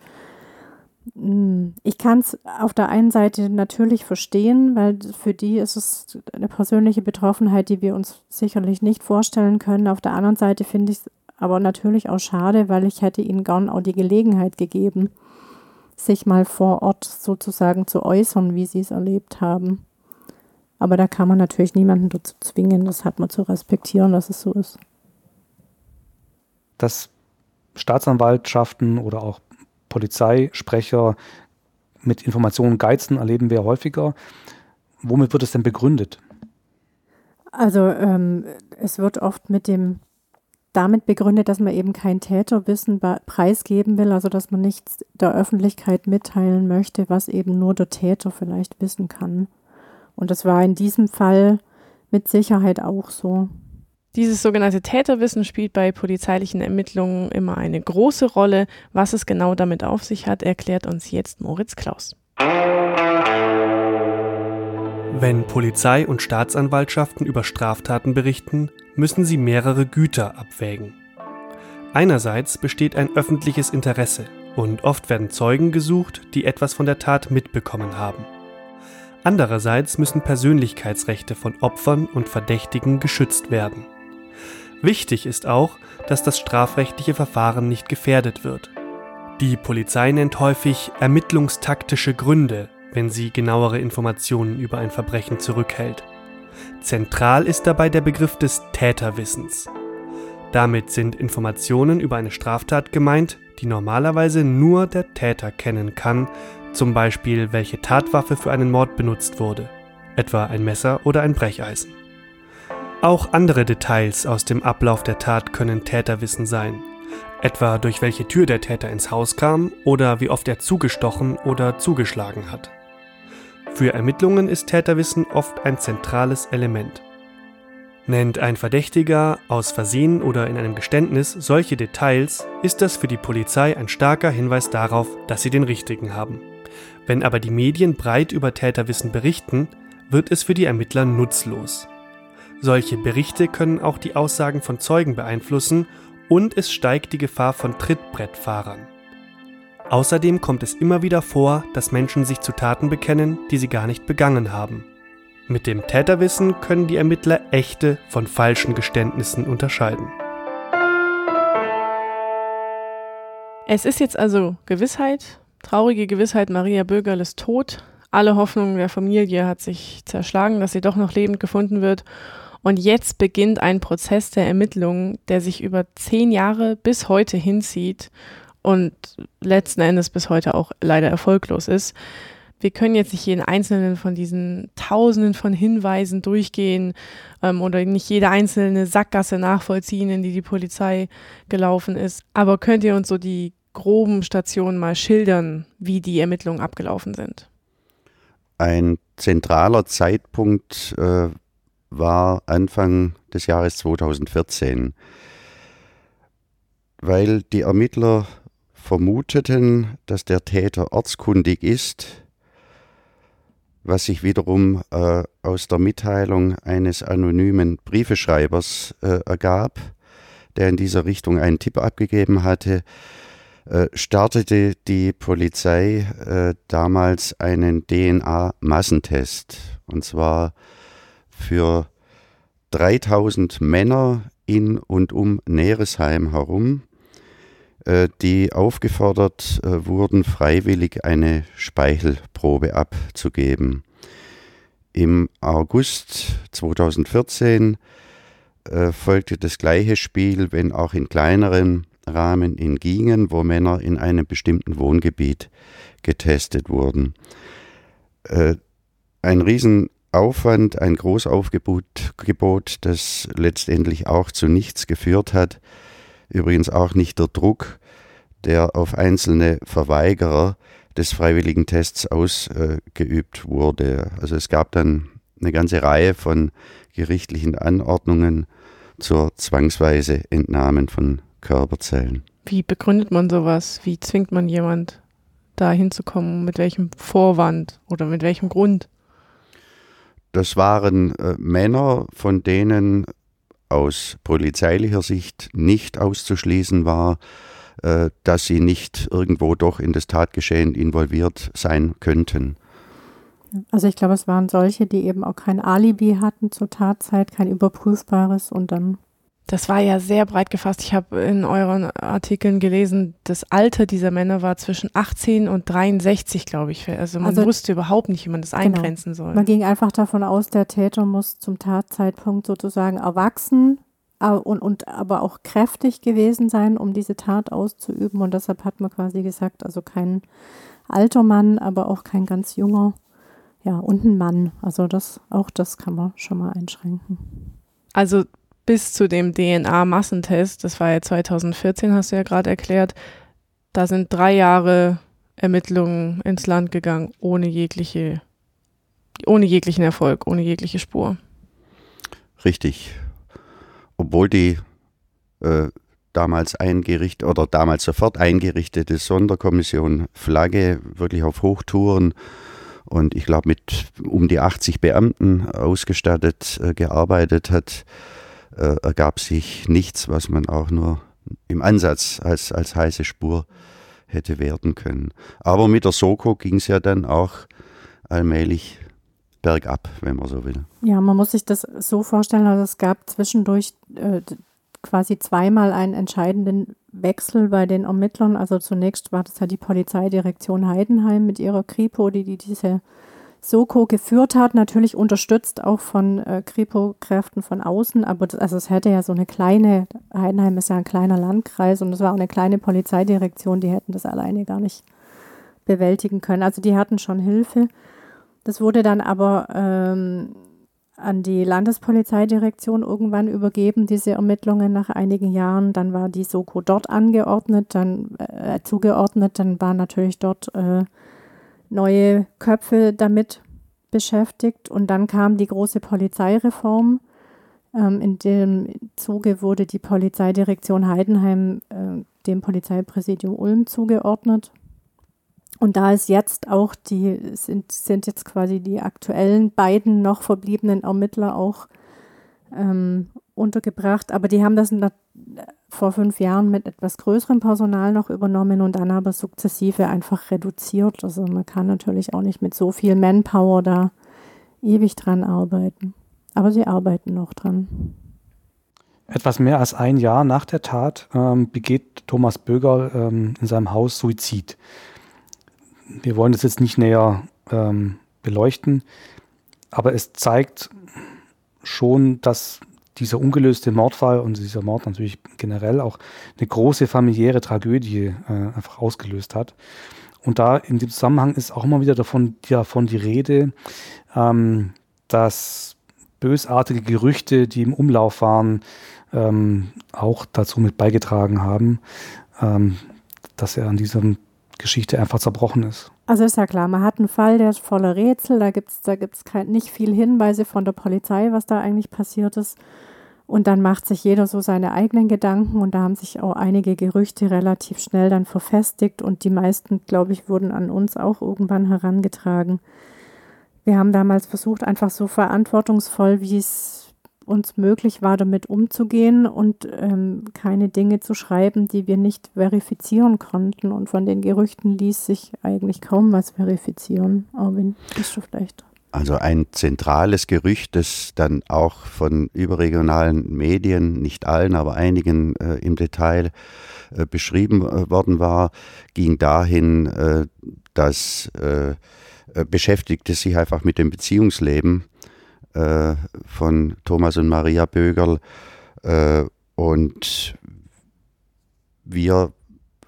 Hm, ich kann es auf der einen Seite natürlich verstehen, weil für die ist es eine persönliche Betroffenheit, die wir uns sicherlich nicht vorstellen können. Auf der anderen Seite finde ich es aber natürlich auch schade, weil ich hätte ihnen gern auch die Gelegenheit gegeben, sich mal vor Ort sozusagen zu äußern, wie sie es erlebt haben. Aber da kann man natürlich niemanden dazu zwingen, das hat man zu respektieren, dass es so ist. Dass Staatsanwaltschaften oder auch Polizeisprecher mit Informationen geizen, erleben wir häufiger. Womit wird es denn begründet? Also ähm, es wird oft mit dem damit begründet, dass man eben kein Täterwissen preisgeben will, also dass man nichts der Öffentlichkeit mitteilen möchte, was eben nur der Täter vielleicht wissen kann. Und das war in diesem Fall mit Sicherheit auch so. Dieses sogenannte Täterwissen spielt bei polizeilichen Ermittlungen immer eine große Rolle. Was es genau damit auf sich hat, erklärt uns jetzt Moritz Klaus. Wenn Polizei und Staatsanwaltschaften über Straftaten berichten, müssen sie mehrere Güter abwägen. Einerseits besteht ein öffentliches Interesse und oft werden Zeugen gesucht, die etwas von der Tat mitbekommen haben. Andererseits müssen Persönlichkeitsrechte von Opfern und Verdächtigen geschützt werden. Wichtig ist auch, dass das strafrechtliche Verfahren nicht gefährdet wird. Die Polizei nennt häufig ermittlungstaktische Gründe wenn sie genauere Informationen über ein Verbrechen zurückhält. Zentral ist dabei der Begriff des Täterwissens. Damit sind Informationen über eine Straftat gemeint, die normalerweise nur der Täter kennen kann, zum Beispiel welche Tatwaffe für einen Mord benutzt wurde, etwa ein Messer oder ein Brecheisen. Auch andere Details aus dem Ablauf der Tat können Täterwissen sein, etwa durch welche Tür der Täter ins Haus kam oder wie oft er zugestochen oder zugeschlagen hat. Für Ermittlungen ist Täterwissen oft ein zentrales Element. Nennt ein Verdächtiger aus Versehen oder in einem Geständnis solche Details, ist das für die Polizei ein starker Hinweis darauf, dass sie den Richtigen haben. Wenn aber die Medien breit über Täterwissen berichten, wird es für die Ermittler nutzlos. Solche Berichte können auch die Aussagen von Zeugen beeinflussen und es steigt die Gefahr von Trittbrettfahrern. Außerdem kommt es immer wieder vor, dass Menschen sich zu Taten bekennen, die sie gar nicht begangen haben. Mit dem Täterwissen können die Ermittler echte von falschen Geständnissen unterscheiden. Es ist jetzt also Gewissheit, traurige Gewissheit, Maria Bögerl ist tot. Alle Hoffnung der Familie hat sich zerschlagen, dass sie doch noch lebend gefunden wird. Und jetzt beginnt ein Prozess der Ermittlungen, der sich über zehn Jahre bis heute hinzieht und letzten Endes bis heute auch leider erfolglos ist wir können jetzt nicht jeden einzelnen von diesen Tausenden von Hinweisen durchgehen ähm, oder nicht jede einzelne Sackgasse nachvollziehen, in die die Polizei gelaufen ist. Aber könnt ihr uns so die groben Stationen mal schildern, wie die Ermittlungen abgelaufen sind? Ein zentraler Zeitpunkt äh, war Anfang des Jahres 2014, weil die Ermittler vermuteten, dass der Täter ortskundig ist was sich wiederum äh, aus der Mitteilung eines anonymen Briefeschreibers äh, ergab, der in dieser Richtung einen Tipp abgegeben hatte, äh, startete die Polizei äh, damals einen DNA-Massentest. Und zwar für 3000 Männer in und um Neresheim herum äh, die aufgefordert äh, wurden, freiwillig eine Speichelprobe abzugeben. Im August 2014 äh, folgte das gleiche Spiel, wenn auch in kleineren Rahmen in Gingen, wo Männer in einem bestimmten Wohngebiet getestet wurden. ein Riesenaufwand, ein Großaufgebot, das letztendlich auch zu nichts geführt hat. Übrigens auch nicht der Druck, der auf einzelne Verweigerer des freiwilligen Tests ausgeübt äh, wurde. Also es gab dann eine ganze Reihe von gerichtlichen Anordnungen zur zwangsweise Entnahmen von Körperzellen. Wie begründet man sowas? Wie zwingt man jemand da hinzukommen? Mit welchem Vorwand oder mit welchem Grund? Das waren äh, Männer, von denen aus polizeilicher Sicht nicht auszuschließen war, äh, dass sie nicht irgendwo doch in das Tatgeschehen involviert sein könnten. Also ich glaube, es waren solche, die eben auch kein Alibi hatten zur Tatzeit, kein überprüfbares und dann das war ja sehr breit gefasst. Ich habe in euren Artikeln gelesen, das Alter dieser Männer war zwischen 18 und 63, glaube ich. Also man also, wusste überhaupt nicht, wie man das genau. eingrenzen soll. Man ging einfach davon aus, der Täter muss zum Tatzeitpunkt sozusagen erwachsen und, und aber auch kräftig gewesen sein, um diese Tat auszuüben. Und deshalb hat man quasi gesagt, also kein alter Mann, aber auch kein ganz junger. Ja, und ein Mann. Also das, auch das kann man schon mal einschränken. Also bis zu dem DNA-Massentest, das war ja 2014, hast du ja gerade erklärt, da sind drei Jahre Ermittlungen ins Land gegangen, ohne jegliche, ohne jeglichen Erfolg, ohne jegliche Spur. Richtig. Obwohl die äh, damals eingerichtete oder damals sofort eingerichtete Sonderkommission Flagge wirklich auf Hochtouren und ich glaube mit um die 80 Beamten ausgestattet äh, gearbeitet hat, äh, ergab sich nichts, was man auch nur im Ansatz als, als heiße Spur hätte werden können. Aber mit der Soko ging es ja dann auch allmählich bergab, wenn man so will. Ja, man muss sich das so vorstellen, also es gab zwischendurch äh, quasi zweimal einen entscheidenden Wechsel bei den Ermittlern. Also zunächst war das ja die Polizeidirektion Heidenheim mit ihrer Kripo, die, die diese Soko geführt hat, natürlich unterstützt auch von äh, Kripo-Kräften von außen, aber das, also es hätte ja so eine kleine, Heidenheim ist ja ein kleiner Landkreis und es war auch eine kleine Polizeidirektion, die hätten das alleine gar nicht bewältigen können. Also die hatten schon Hilfe. Das wurde dann aber ähm, an die Landespolizeidirektion irgendwann übergeben, diese Ermittlungen nach einigen Jahren. Dann war die Soko dort angeordnet, dann äh, zugeordnet, dann waren natürlich dort äh, neue Köpfe damit beschäftigt und dann kam die große Polizeireform. Ähm, in dem Zuge wurde die Polizeidirektion Heidenheim äh, dem Polizeipräsidium Ulm zugeordnet. Und da ist jetzt auch die, sind, sind jetzt quasi die aktuellen beiden noch verbliebenen Ermittler auch ähm, untergebracht. Aber die haben das vor fünf Jahren mit etwas größerem Personal noch übernommen und dann aber sukzessive einfach reduziert. Also man kann natürlich auch nicht mit so viel Manpower da ewig dran arbeiten. Aber sie arbeiten noch dran. Etwas mehr als ein Jahr nach der Tat ähm, begeht Thomas Böger ähm, in seinem Haus Suizid wir wollen das jetzt nicht näher ähm, beleuchten, aber es zeigt schon, dass dieser ungelöste Mordfall und dieser Mord natürlich generell auch eine große familiäre Tragödie äh, einfach ausgelöst hat. Und da in dem Zusammenhang ist auch immer wieder davon, davon die Rede, ähm, dass bösartige Gerüchte, die im Umlauf waren, ähm, auch dazu mit beigetragen haben, ähm, dass er an diesem Geschichte einfach zerbrochen ist. Also ist ja klar, man hat einen Fall, der ist voller Rätsel, da gibt es da gibt's nicht viel Hinweise von der Polizei, was da eigentlich passiert ist. Und dann macht sich jeder so seine eigenen Gedanken und da haben sich auch einige Gerüchte relativ schnell dann verfestigt und die meisten, glaube ich, wurden an uns auch irgendwann herangetragen. Wir haben damals versucht, einfach so verantwortungsvoll, wie es uns möglich war, damit umzugehen und ähm, keine Dinge zu schreiben, die wir nicht verifizieren konnten. Und von den Gerüchten ließ sich eigentlich kaum was verifizieren. Arvin, bist du vielleicht? Also ein zentrales Gerücht, das dann auch von überregionalen Medien, nicht allen, aber einigen äh, im Detail äh, beschrieben äh, worden war, ging dahin, äh, dass äh, äh, Beschäftigte sich einfach mit dem Beziehungsleben äh, von Thomas und Maria Bögerl. Äh, und wir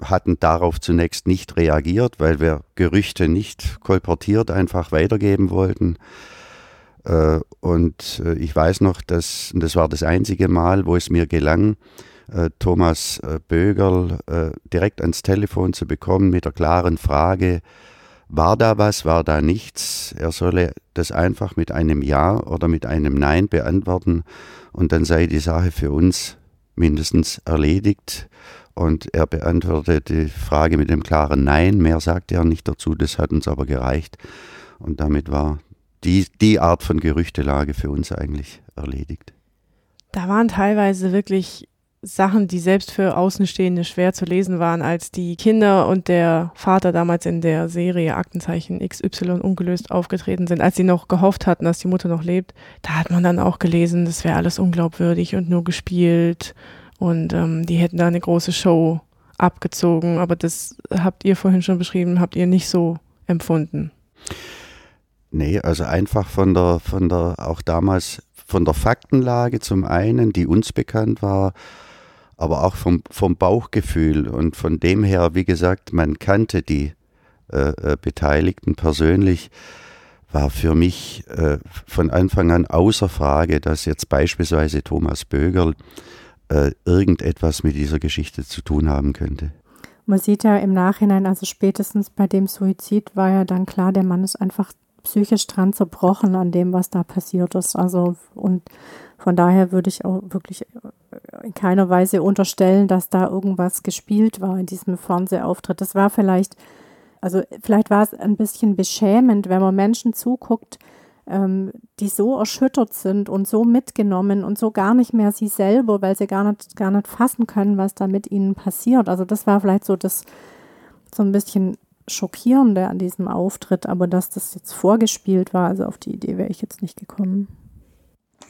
hatten darauf zunächst nicht reagiert, weil wir Gerüchte nicht kolportiert einfach weitergeben wollten. Äh, und äh, ich weiß noch, dass, und das war das einzige Mal, wo es mir gelang, Thomas Bögerl direkt ans Telefon zu bekommen mit der klaren Frage, war da was, war da nichts? Er solle das einfach mit einem Ja oder mit einem Nein beantworten und dann sei die Sache für uns mindestens erledigt. Und er beantwortete die Frage mit dem klaren Nein. Mehr sagte er nicht dazu, das hat uns aber gereicht. Und damit war die, die Art von Gerüchtelage für uns eigentlich erledigt. Da waren teilweise wirklich Sachen, die selbst für Außenstehende schwer zu lesen waren, als die Kinder und der Vater damals in der Serie Aktenzeichen XY ungelöst aufgetreten sind, als sie noch gehofft hatten, dass die Mutter noch lebt, da hat man dann auch gelesen, das wäre alles unglaubwürdig und nur gespielt und ähm, die hätten da eine große Show abgezogen, aber das habt ihr vorhin schon beschrieben, habt ihr nicht so empfunden. Nee, also einfach von der, von der, auch damals von der Faktenlage zum einen, die uns bekannt war, aber auch vom, vom Bauchgefühl und von dem her, wie gesagt, man kannte die äh, äh, Beteiligten persönlich, war für mich äh, von Anfang an außer Frage, dass jetzt beispielsweise Thomas Bögerl äh, irgendetwas mit dieser Geschichte zu tun haben könnte. Man sieht ja im Nachhinein, also spätestens bei dem Suizid war ja dann klar, der Mann ist einfach psychisch dran zerbrochen an dem, was da passiert ist. Also und von daher würde ich auch wirklich in keiner Weise unterstellen, dass da irgendwas gespielt war in diesem Fernsehauftritt. Das war vielleicht, also vielleicht war es ein bisschen beschämend, wenn man Menschen zuguckt, ähm, die so erschüttert sind und so mitgenommen und so gar nicht mehr sie selber, weil sie gar nicht, gar nicht fassen können, was da mit ihnen passiert. Also das war vielleicht so das, so ein bisschen Schockierende an diesem Auftritt, aber dass das jetzt vorgespielt war, also auf die Idee wäre ich jetzt nicht gekommen.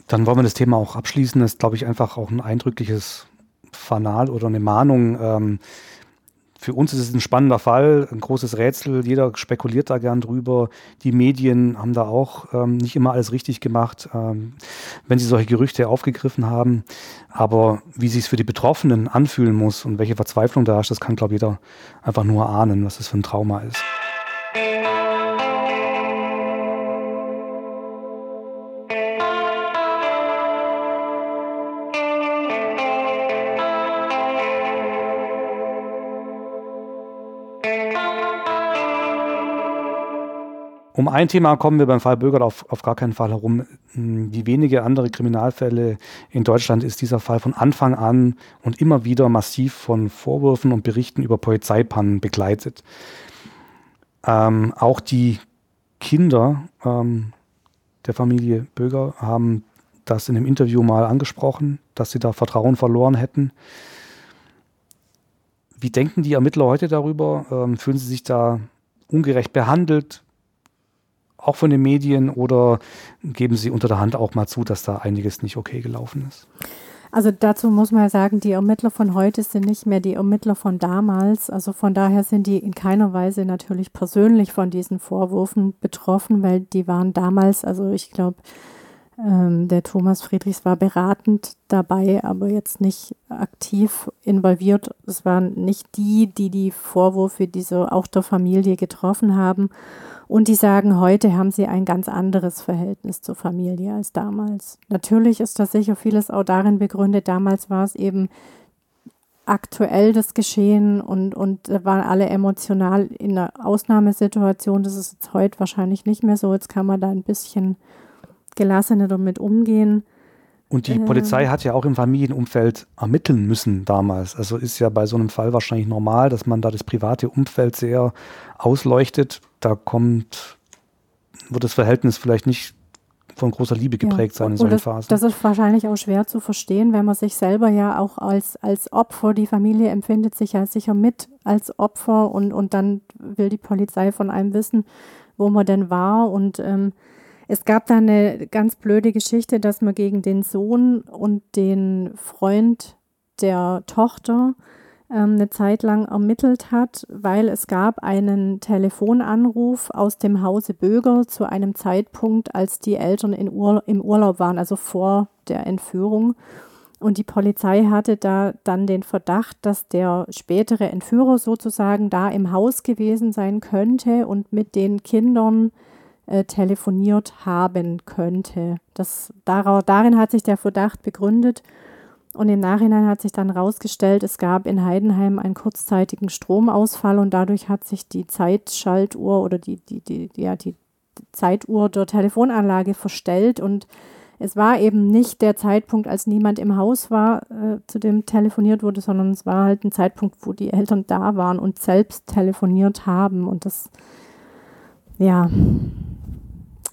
Dann wollen wir das Thema auch abschließen. Das ist, glaube ich, einfach auch ein eindrückliches Fanal oder eine Mahnung ähm, für uns ist es ein spannender Fall, ein großes Rätsel. Jeder spekuliert da gern drüber. Die Medien haben da auch ähm, nicht immer alles richtig gemacht, ähm, wenn sie solche Gerüchte aufgegriffen haben. Aber wie sich es für die Betroffenen anfühlen muss und welche Verzweiflung da ist, das kann, glaube ich, jeder einfach nur ahnen, was das für ein Trauma ist. Um ein Thema kommen wir beim Fall Böger auf, auf gar keinen Fall herum. Wie wenige andere Kriminalfälle in Deutschland ist dieser Fall von Anfang an und immer wieder massiv von Vorwürfen und Berichten über Polizeipannen begleitet. Ähm, auch die Kinder ähm, der Familie Böger haben das in einem Interview mal angesprochen, dass sie da Vertrauen verloren hätten. Wie denken die Ermittler heute darüber? Ähm, fühlen sie sich da ungerecht behandelt? Auch von den Medien oder geben Sie unter der Hand auch mal zu, dass da einiges nicht okay gelaufen ist? Also dazu muss man sagen, die Ermittler von heute sind nicht mehr die Ermittler von damals. Also von daher sind die in keiner Weise natürlich persönlich von diesen Vorwürfen betroffen, weil die waren damals, also ich glaube, ähm, der Thomas Friedrichs war beratend dabei, aber jetzt nicht aktiv involviert. Es waren nicht die, die die Vorwürfe dieser auch der Familie getroffen haben. Und die sagen, heute haben sie ein ganz anderes Verhältnis zur Familie als damals. Natürlich ist das sicher vieles auch darin begründet. Damals war es eben aktuell das Geschehen und, und waren alle emotional in einer Ausnahmesituation. Das ist jetzt heute wahrscheinlich nicht mehr so. Jetzt kann man da ein bisschen gelassener damit umgehen. Und die äh, Polizei hat ja auch im Familienumfeld ermitteln müssen damals. Also ist ja bei so einem Fall wahrscheinlich normal, dass man da das private Umfeld sehr ausleuchtet. Da kommt, wird das Verhältnis vielleicht nicht von großer Liebe geprägt ja. sein in solchen das, Phasen. Das ist wahrscheinlich auch schwer zu verstehen, wenn man sich selber ja auch als, als Opfer, die Familie empfindet sich ja sicher mit als Opfer und, und dann will die Polizei von einem wissen, wo man denn war und ähm, es gab da eine ganz blöde Geschichte, dass man gegen den Sohn und den Freund der Tochter ähm, eine Zeit lang ermittelt hat, weil es gab einen Telefonanruf aus dem Hause Böger zu einem Zeitpunkt, als die Eltern in Ur im Urlaub waren, also vor der Entführung. Und die Polizei hatte da dann den Verdacht, dass der spätere Entführer sozusagen da im Haus gewesen sein könnte und mit den Kindern äh, telefoniert haben könnte. Das, darin hat sich der Verdacht begründet. Und im Nachhinein hat sich dann herausgestellt, es gab in Heidenheim einen kurzzeitigen Stromausfall und dadurch hat sich die Zeitschaltuhr oder die, die, die, ja, die Zeituhr der Telefonanlage verstellt und es war eben nicht der Zeitpunkt, als niemand im Haus war, äh, zu dem telefoniert wurde, sondern es war halt ein Zeitpunkt, wo die Eltern da waren und selbst telefoniert haben. Und das, ja,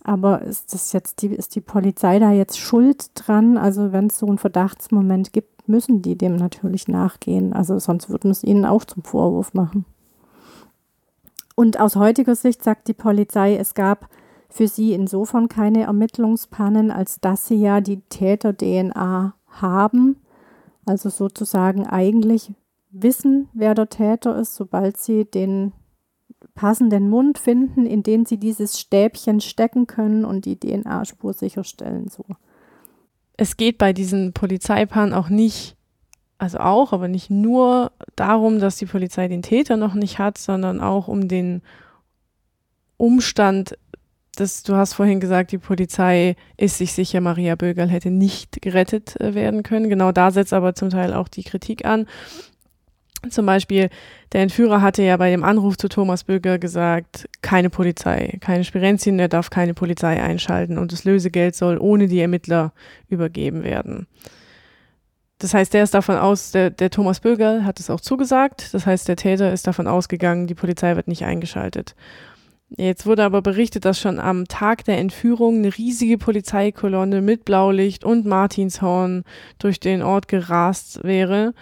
aber ist das jetzt die, ist die Polizei da jetzt schuld dran? Also wenn es so einen Verdachtsmoment gibt, müssen die dem natürlich nachgehen. Also sonst würden es ihnen auch zum Vorwurf machen. Und aus heutiger Sicht sagt die Polizei, es gab für sie insofern keine Ermittlungspannen, als dass sie ja die Täter-DNA haben. Also sozusagen eigentlich wissen, wer der Täter ist, sobald sie den passenden Mund finden, in den sie dieses Stäbchen stecken können und die DNA-Spur sicherstellen. So. Es geht bei diesen Polizeipaaren auch nicht, also auch, aber nicht nur darum, dass die Polizei den Täter noch nicht hat, sondern auch um den Umstand, dass du hast vorhin gesagt, die Polizei ist sich sicher, Maria Bögerl hätte nicht gerettet äh, werden können. Genau da setzt aber zum Teil auch die Kritik an. Zum Beispiel, der Entführer hatte ja bei dem Anruf zu Thomas Böger gesagt, keine Polizei, keine Spirenzien, er darf keine Polizei einschalten und das Lösegeld soll ohne die Ermittler übergeben werden. Das heißt, der ist davon aus, der, der Thomas Böger hat es auch zugesagt. Das heißt, der Täter ist davon ausgegangen, die Polizei wird nicht eingeschaltet. Jetzt wurde aber berichtet, dass schon am Tag der Entführung eine riesige Polizeikolonne mit Blaulicht und Martinshorn durch den Ort gerast wäre.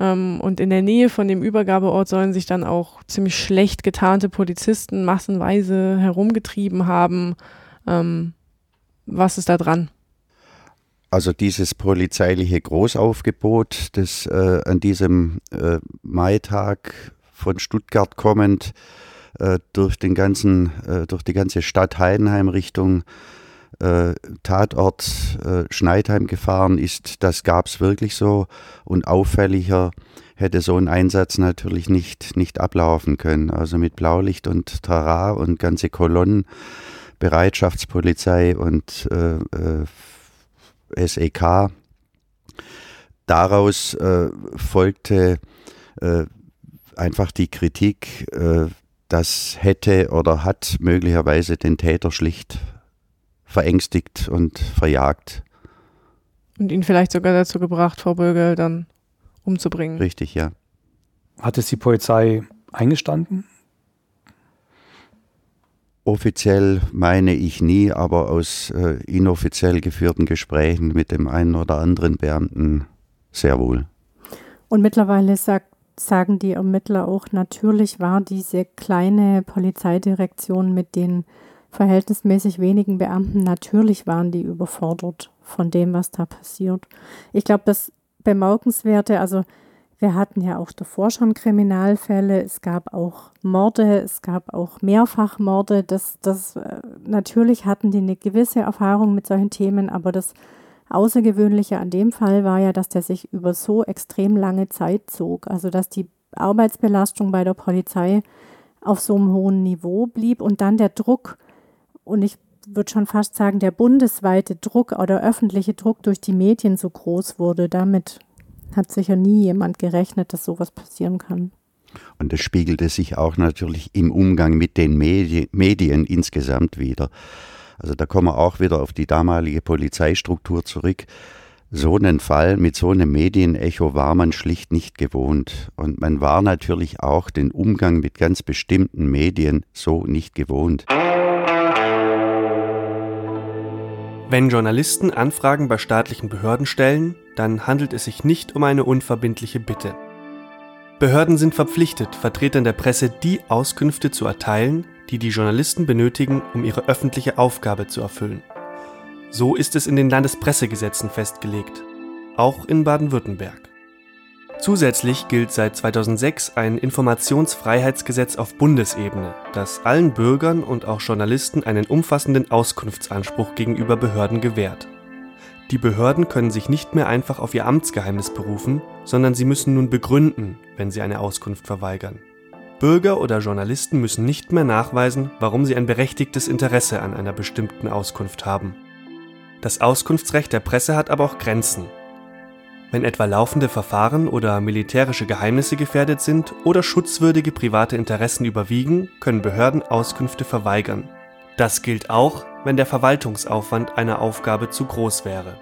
Ähm, und in der Nähe von dem Übergabeort sollen sich dann auch ziemlich schlecht getarnte Polizisten massenweise herumgetrieben haben. Ähm, was ist da dran? Also dieses polizeiliche Großaufgebot, das äh, an diesem äh, Maitag von Stuttgart kommend äh, durch den ganzen, äh, durch die ganze Stadt Heidenheim Richtung äh, Tatort äh, Schneidheim gefahren ist. Das gab es wirklich so und auffälliger hätte so ein Einsatz natürlich nicht, nicht ablaufen können. Also mit Blaulicht und Tara und ganze Kolonnen, Bereitschaftspolizei und äh, äh, SEK. Daraus äh, folgte äh, einfach die Kritik, das hätte oder hat möglicherweise den Täter schlicht verängstigt und verjagt. Und ihn vielleicht sogar dazu gebracht, Frau Bögel dann umzubringen. Richtig, ja. Hat es die Polizei eingestanden? Offiziell meine ich nie, aber aus äh, inoffiziell geführten Gesprächen mit dem einen oder anderen Beamten sehr wohl. Und mittlerweile sagt, sagen die Ermittler auch, natürlich war diese kleine Polizeidirektion mit den verhältnismäßig wenigen Beamten, natürlich waren die überfordert von dem, was da passiert. Ich glaube, das Bemerkenswerte, also wir hatten ja auch davor schon Kriminalfälle, es gab auch Morde, es gab auch Mehrfachmorde. Das, das, äh, natürlich hatten die eine gewisse Erfahrung mit solchen Themen, aber das Außergewöhnliche an dem Fall war ja, dass der sich über so extrem lange Zeit zog. Also dass die Arbeitsbelastung bei der Polizei auf so einem hohen Niveau blieb und dann der Druck, und ich würde schon fast sagen, der bundesweite Druck oder öffentliche Druck durch die Medien so groß wurde. Damit hat sicher nie jemand gerechnet, dass sowas passieren kann. Und das spiegelte sich auch natürlich im Umgang mit den Medi Medien insgesamt wieder. Also da kommen wir auch wieder auf die damalige Polizeistruktur zurück. So einen Fall mit so einem Medienecho war man schlicht nicht gewohnt. Und man war natürlich auch den Umgang mit ganz bestimmten Medien so nicht gewohnt. Wenn Journalisten Anfragen bei staatlichen Behörden stellen, dann handelt es sich nicht um eine unverbindliche Bitte. Behörden sind verpflichtet, Vertretern der Presse die Auskünfte zu erteilen, die die Journalisten benötigen, um ihre öffentliche Aufgabe zu erfüllen. So ist es in den Landespressegesetzen festgelegt, auch in Baden-Württemberg. Zusätzlich gilt seit 2006 ein Informationsfreiheitsgesetz auf Bundesebene, das allen Bürgern und auch Journalisten einen umfassenden Auskunftsanspruch gegenüber Behörden gewährt. Die Behörden können sich nicht mehr einfach auf ihr Amtsgeheimnis berufen, sondern sie müssen nun begründen, wenn sie eine Auskunft verweigern. Bürger oder Journalisten müssen nicht mehr nachweisen, warum sie ein berechtigtes Interesse an einer bestimmten Auskunft haben. Das Auskunftsrecht der Presse hat aber auch Grenzen. Wenn etwa laufende Verfahren oder militärische Geheimnisse gefährdet sind oder schutzwürdige private Interessen überwiegen, können Behörden Auskünfte verweigern. Das gilt auch, wenn der Verwaltungsaufwand einer Aufgabe zu groß wäre.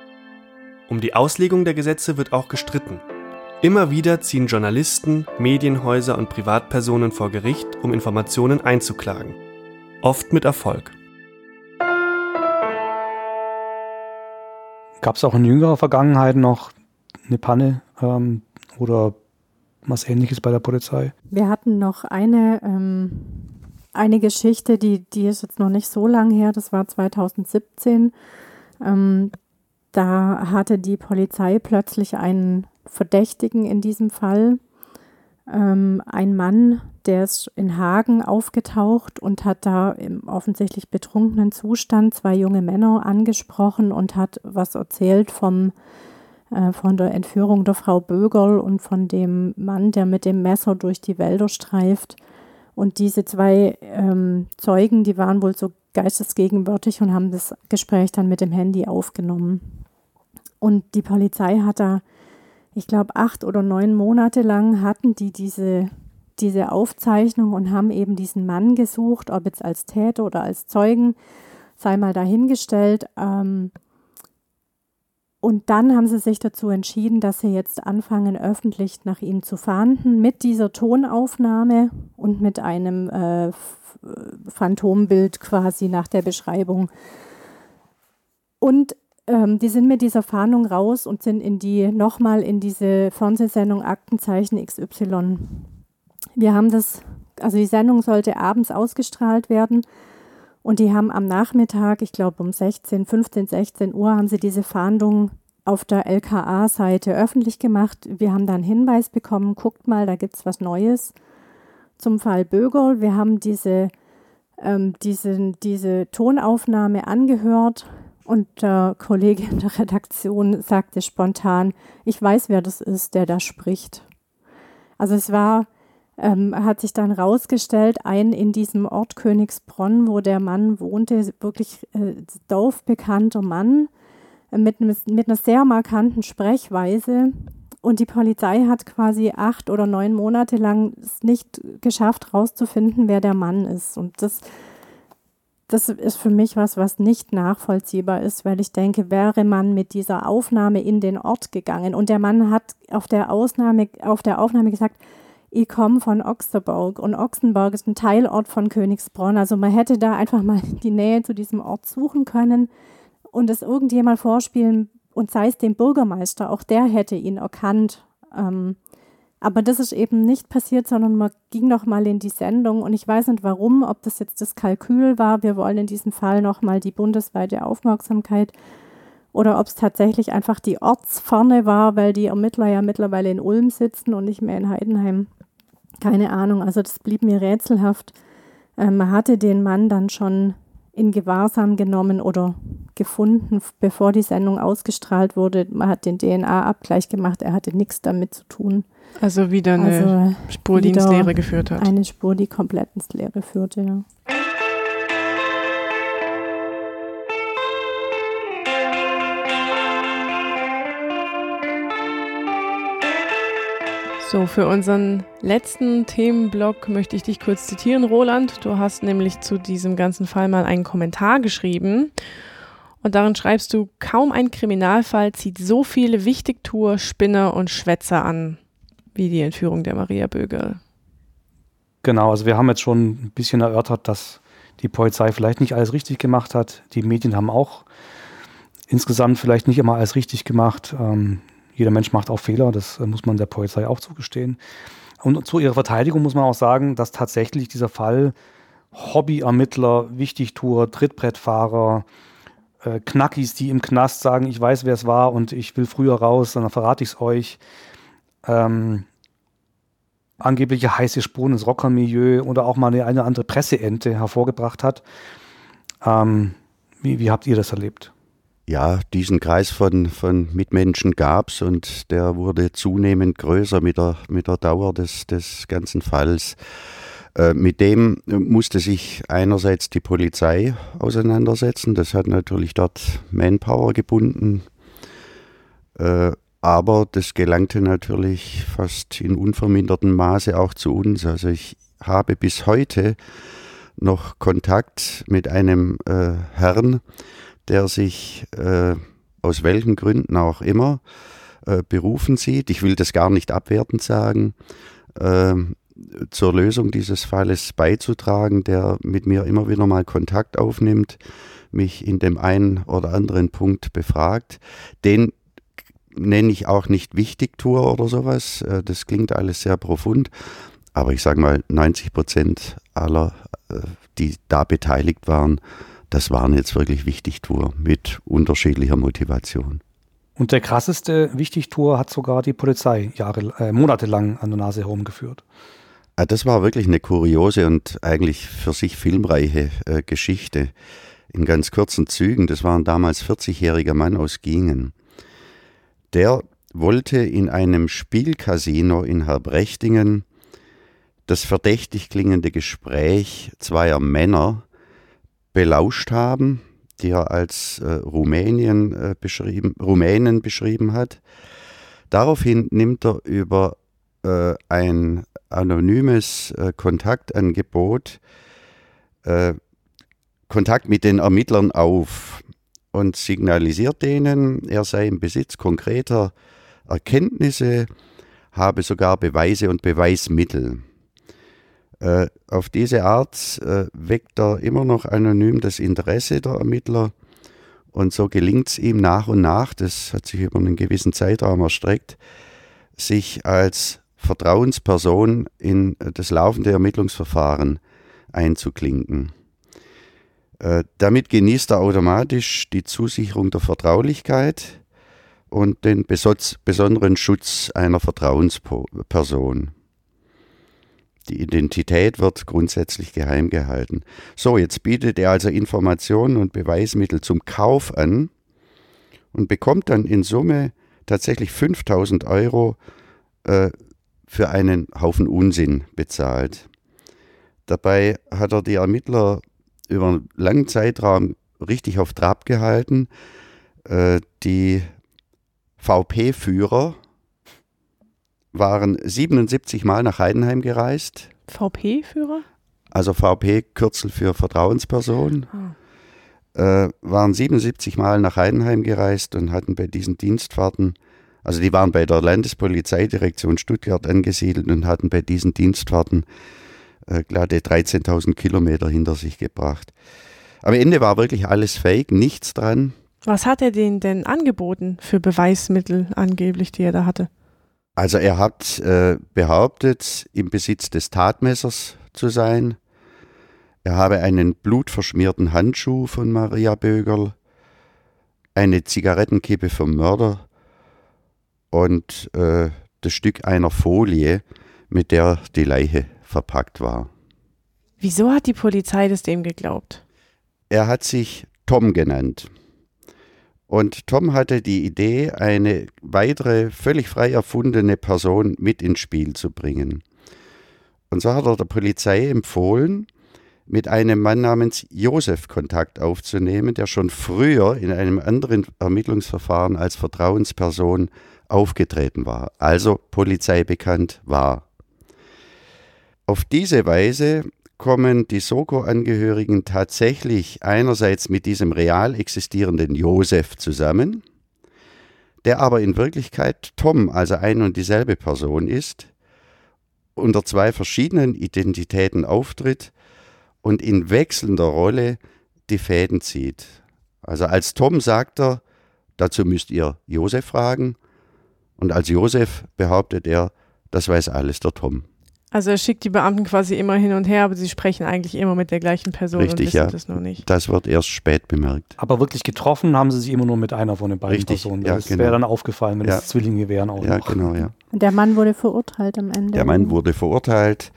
Um die Auslegung der Gesetze wird auch gestritten. Immer wieder ziehen Journalisten, Medienhäuser und Privatpersonen vor Gericht, um Informationen einzuklagen. Oft mit Erfolg. Gab es auch in jüngerer Vergangenheit noch eine Panne ähm, oder was ähnliches bei der Polizei? Wir hatten noch eine, ähm, eine Geschichte, die, die ist jetzt noch nicht so lang her, das war 2017. Ähm, da hatte die Polizei plötzlich einen Verdächtigen in diesem Fall. Ähm, ein Mann, der ist in Hagen aufgetaucht und hat da im offensichtlich betrunkenen Zustand zwei junge Männer angesprochen und hat was erzählt vom, äh, von der Entführung der Frau Bögerl und von dem Mann, der mit dem Messer durch die Wälder streift. Und diese zwei ähm, Zeugen, die waren wohl so geistesgegenwärtig und haben das Gespräch dann mit dem Handy aufgenommen. Und die Polizei hat da ich glaube, acht oder neun Monate lang hatten die diese, diese Aufzeichnung und haben eben diesen Mann gesucht, ob jetzt als Täter oder als Zeugen, sei mal dahingestellt. Ähm, und dann haben sie sich dazu entschieden, dass sie jetzt anfangen, öffentlich nach ihm zu fahnden, mit dieser Tonaufnahme und mit einem äh, Phantombild quasi nach der Beschreibung. Und ähm, die sind mit dieser Fahndung raus und sind in die nochmal in diese Fernsehsendung Aktenzeichen XY. Wir haben das, also die Sendung sollte abends ausgestrahlt werden und die haben am Nachmittag, ich glaube um 16, 15, 16 Uhr, haben sie diese Fahndung auf der LKA-Seite öffentlich gemacht. Wir haben da einen Hinweis bekommen, guckt mal, da gibt es was Neues. zum Fall Bögerl. Wir haben diese, ähm, diese, diese Tonaufnahme angehört und der Kollege in der Redaktion sagte spontan, ich weiß, wer das ist, der da spricht. Also es war, ähm, hat sich dann rausgestellt, ein in diesem Ort Königsbronn, wo der Mann wohnte, wirklich äh, dorfbekannter Mann äh, mit, mit einer sehr markanten Sprechweise. Und die Polizei hat quasi acht oder neun Monate lang es nicht geschafft, herauszufinden, wer der Mann ist. Und das, das ist für mich was, was nicht nachvollziehbar ist, weil ich denke, wäre man mit dieser Aufnahme in den Ort gegangen und der Mann hat auf der, Ausnahme, auf der Aufnahme gesagt, ich komme von Ochsterburg und Ochsenburg ist ein Teilort von Königsbronn. Also man hätte da einfach mal die Nähe zu diesem Ort suchen können und es irgendjemand vorspielen und sei es dem Bürgermeister, auch der hätte ihn erkannt. Ähm, aber das ist eben nicht passiert, sondern man ging noch mal in die Sendung und ich weiß nicht warum, ob das jetzt das Kalkül war, wir wollen in diesem Fall noch mal die bundesweite Aufmerksamkeit oder ob es tatsächlich einfach die Ortsferne war, weil die Ermittler ja mittlerweile in Ulm sitzen und nicht mehr in Heidenheim. Keine Ahnung, also das blieb mir rätselhaft. Ähm, man hatte den Mann dann schon in Gewahrsam genommen oder gefunden, bevor die Sendung ausgestrahlt wurde. Man hat den DNA-Abgleich gemacht, er hatte nichts damit zu tun. Also wieder eine also Spur, die ins Leere geführt hat. Eine Spur, die komplett ins Leere führte, ja. So, für unseren letzten Themenblock möchte ich dich kurz zitieren, Roland. Du hast nämlich zu diesem ganzen Fall mal einen Kommentar geschrieben. Und darin schreibst du, kaum ein Kriminalfall zieht so viele Wichtigtour, Spinner und Schwätzer an, wie die Entführung der Maria Bögel. Genau, also wir haben jetzt schon ein bisschen erörtert, dass die Polizei vielleicht nicht alles richtig gemacht hat. Die Medien haben auch insgesamt vielleicht nicht immer alles richtig gemacht. Ähm, jeder Mensch macht auch Fehler, das äh, muss man der Polizei auch zugestehen. Und zu ihrer Verteidigung muss man auch sagen, dass tatsächlich dieser Fall Hobbyermittler, Wichtigtour, Trittbrettfahrer, äh, Knackis, die im Knast sagen, ich weiß, wer es war und ich will früher raus, dann verrate ich es euch. Ähm, angebliche heiße Spuren ins Rockermilieu oder auch mal eine, eine andere Presseente hervorgebracht hat. Ähm, wie, wie habt ihr das erlebt? Ja, diesen Kreis von, von Mitmenschen gab es und der wurde zunehmend größer mit der, mit der Dauer des, des ganzen Falls. Äh, mit dem musste sich einerseits die Polizei auseinandersetzen. Das hat natürlich dort Manpower gebunden. Äh, aber das gelangte natürlich fast in unvermindertem Maße auch zu uns. Also ich habe bis heute noch Kontakt mit einem äh, Herrn, der sich äh, aus welchen Gründen auch immer äh, berufen sieht, ich will das gar nicht abwertend sagen, äh, zur Lösung dieses Falles beizutragen, der mit mir immer wieder mal Kontakt aufnimmt, mich in dem einen oder anderen Punkt befragt. Den nenne ich auch nicht Wichtigtour oder sowas. Äh, das klingt alles sehr profund. Aber ich sage mal, 90 Prozent aller, äh, die da beteiligt waren, das waren jetzt wirklich Wichtigtour mit unterschiedlicher Motivation. Und der krasseste Wichtigtour hat sogar die Polizei Jahre, äh, monatelang an der Nase herumgeführt. Ah, das war wirklich eine kuriose und eigentlich für sich filmreiche äh, Geschichte. In ganz kurzen Zügen, das war ein damals 40-jähriger Mann aus Gingen. Der wollte in einem Spielcasino in Herbrechtingen das verdächtig klingende Gespräch zweier Männer belauscht haben, die er als äh, Rumänien äh, beschrieben, Rumänen beschrieben hat. Daraufhin nimmt er über äh, ein anonymes äh, Kontaktangebot äh, Kontakt mit den Ermittlern auf und signalisiert denen, er sei im Besitz konkreter Erkenntnisse, habe sogar Beweise und Beweismittel. Äh, auf diese Art äh, weckt er immer noch anonym das Interesse der Ermittler und so gelingt es ihm nach und nach, das hat sich über einen gewissen Zeitraum erstreckt, sich als Vertrauensperson in das laufende Ermittlungsverfahren einzuklinken. Äh, damit genießt er automatisch die Zusicherung der Vertraulichkeit und den besonderen Schutz einer Vertrauensperson. Die Identität wird grundsätzlich geheim gehalten. So, jetzt bietet er also Informationen und Beweismittel zum Kauf an und bekommt dann in Summe tatsächlich 5000 Euro äh, für einen Haufen Unsinn bezahlt. Dabei hat er die Ermittler über einen langen Zeitraum richtig auf Trab gehalten. Äh, die VP-Führer waren 77 Mal nach Heidenheim gereist. VP-Führer? Also VP, Kürzel für Vertrauensperson. Oh. Äh, waren 77 Mal nach Heidenheim gereist und hatten bei diesen Dienstfahrten, also die waren bei der Landespolizeidirektion Stuttgart angesiedelt und hatten bei diesen Dienstfahrten äh, glatte 13.000 Kilometer hinter sich gebracht. Am Ende war wirklich alles fake, nichts dran. Was hat er denen denn angeboten für Beweismittel angeblich, die er da hatte? Also er hat äh, behauptet, im Besitz des Tatmessers zu sein. Er habe einen blutverschmierten Handschuh von Maria Bögerl, eine Zigarettenkippe vom Mörder und äh, das Stück einer Folie, mit der die Leiche verpackt war. Wieso hat die Polizei das dem geglaubt? Er hat sich Tom genannt. Und Tom hatte die Idee, eine weitere, völlig frei erfundene Person mit ins Spiel zu bringen. Und so hat er der Polizei empfohlen, mit einem Mann namens Josef Kontakt aufzunehmen, der schon früher in einem anderen Ermittlungsverfahren als Vertrauensperson aufgetreten war, also polizeibekannt war. Auf diese Weise kommen die Soko-Angehörigen tatsächlich einerseits mit diesem real existierenden Josef zusammen, der aber in Wirklichkeit Tom, also ein und dieselbe Person ist, unter zwei verschiedenen Identitäten auftritt und in wechselnder Rolle die Fäden zieht. Also als Tom sagt er, dazu müsst ihr Josef fragen, und als Josef behauptet er, das weiß alles der Tom. Also er schickt die Beamten quasi immer hin und her, aber sie sprechen eigentlich immer mit der gleichen Person Richtig, und wissen ja. das noch nicht. Das wird erst spät bemerkt. Aber wirklich getroffen haben sie sich immer nur mit einer von den beiden Richtig, Personen. ja, Das genau. wäre dann aufgefallen, wenn Ja. es Zwillinge wären auch Ja, noch. genau, ja. Und der Mann wurde verurteilt am Ende. Der Mann wurde verurteilt,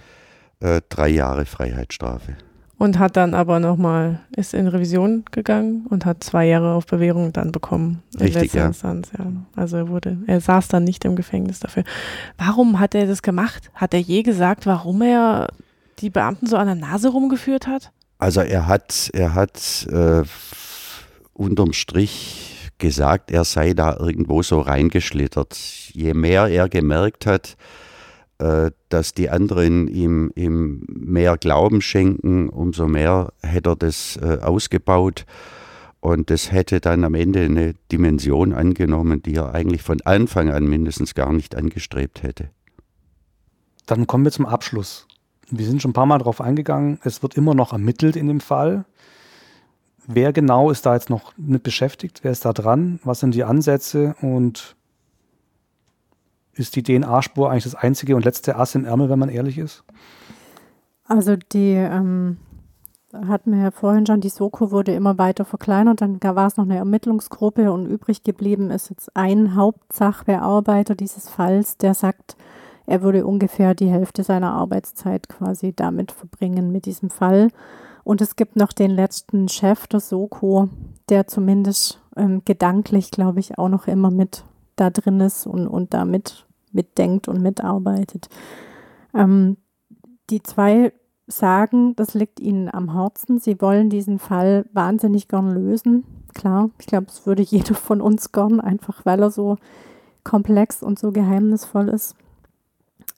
äh, drei Jahre Freiheitsstrafe. Und hat dann aber nochmal, ist in Revision gegangen und hat zwei Jahre auf Bewährung dann bekommen. In Richtig, letzter ja. Instanz, ja. Also er wurde, er saß dann nicht im Gefängnis dafür. Warum hat er das gemacht? Hat er je gesagt, warum er die Beamten so an der Nase rumgeführt hat? Also er hat, er hat äh, unterm Strich gesagt, er sei da irgendwo so reingeschlittert. Je mehr er gemerkt hat, äh, dass die anderen ihm, ihm mehr Glauben schenken, umso mehr hätte er das äh, ausgebaut. Und das hätte dann am Ende eine Dimension angenommen, die er eigentlich von Anfang an mindestens gar nicht angestrebt hätte. Dann kommen wir zum Abschluss. Wir sind schon ein paar Mal darauf eingegangen. Es wird immer noch ermittelt in dem Fall. Wer genau ist da jetzt noch mit beschäftigt? Wer ist da dran? Was sind die Ansätze? Und ist die DNA-Spur eigentlich das einzige und letzte Ass im Ärmel, wenn man ehrlich ist? Also die ähm, hatten wir ja vorhin schon, die Soko wurde immer weiter verkleinert, dann war es noch eine Ermittlungsgruppe und übrig geblieben ist jetzt ein Hauptsachbearbeiter dieses Falls, der sagt, er würde ungefähr die Hälfte seiner Arbeitszeit quasi damit verbringen mit diesem Fall. Und es gibt noch den letzten Chef der Soko, der zumindest ähm, gedanklich, glaube ich, auch noch immer mit da drin ist und, und damit mitdenkt und mitarbeitet. Ähm, die zwei sagen, das liegt ihnen am Herzen. Sie wollen diesen Fall wahnsinnig gern lösen. Klar, ich glaube, es würde jeder von uns gern, einfach weil er so komplex und so geheimnisvoll ist.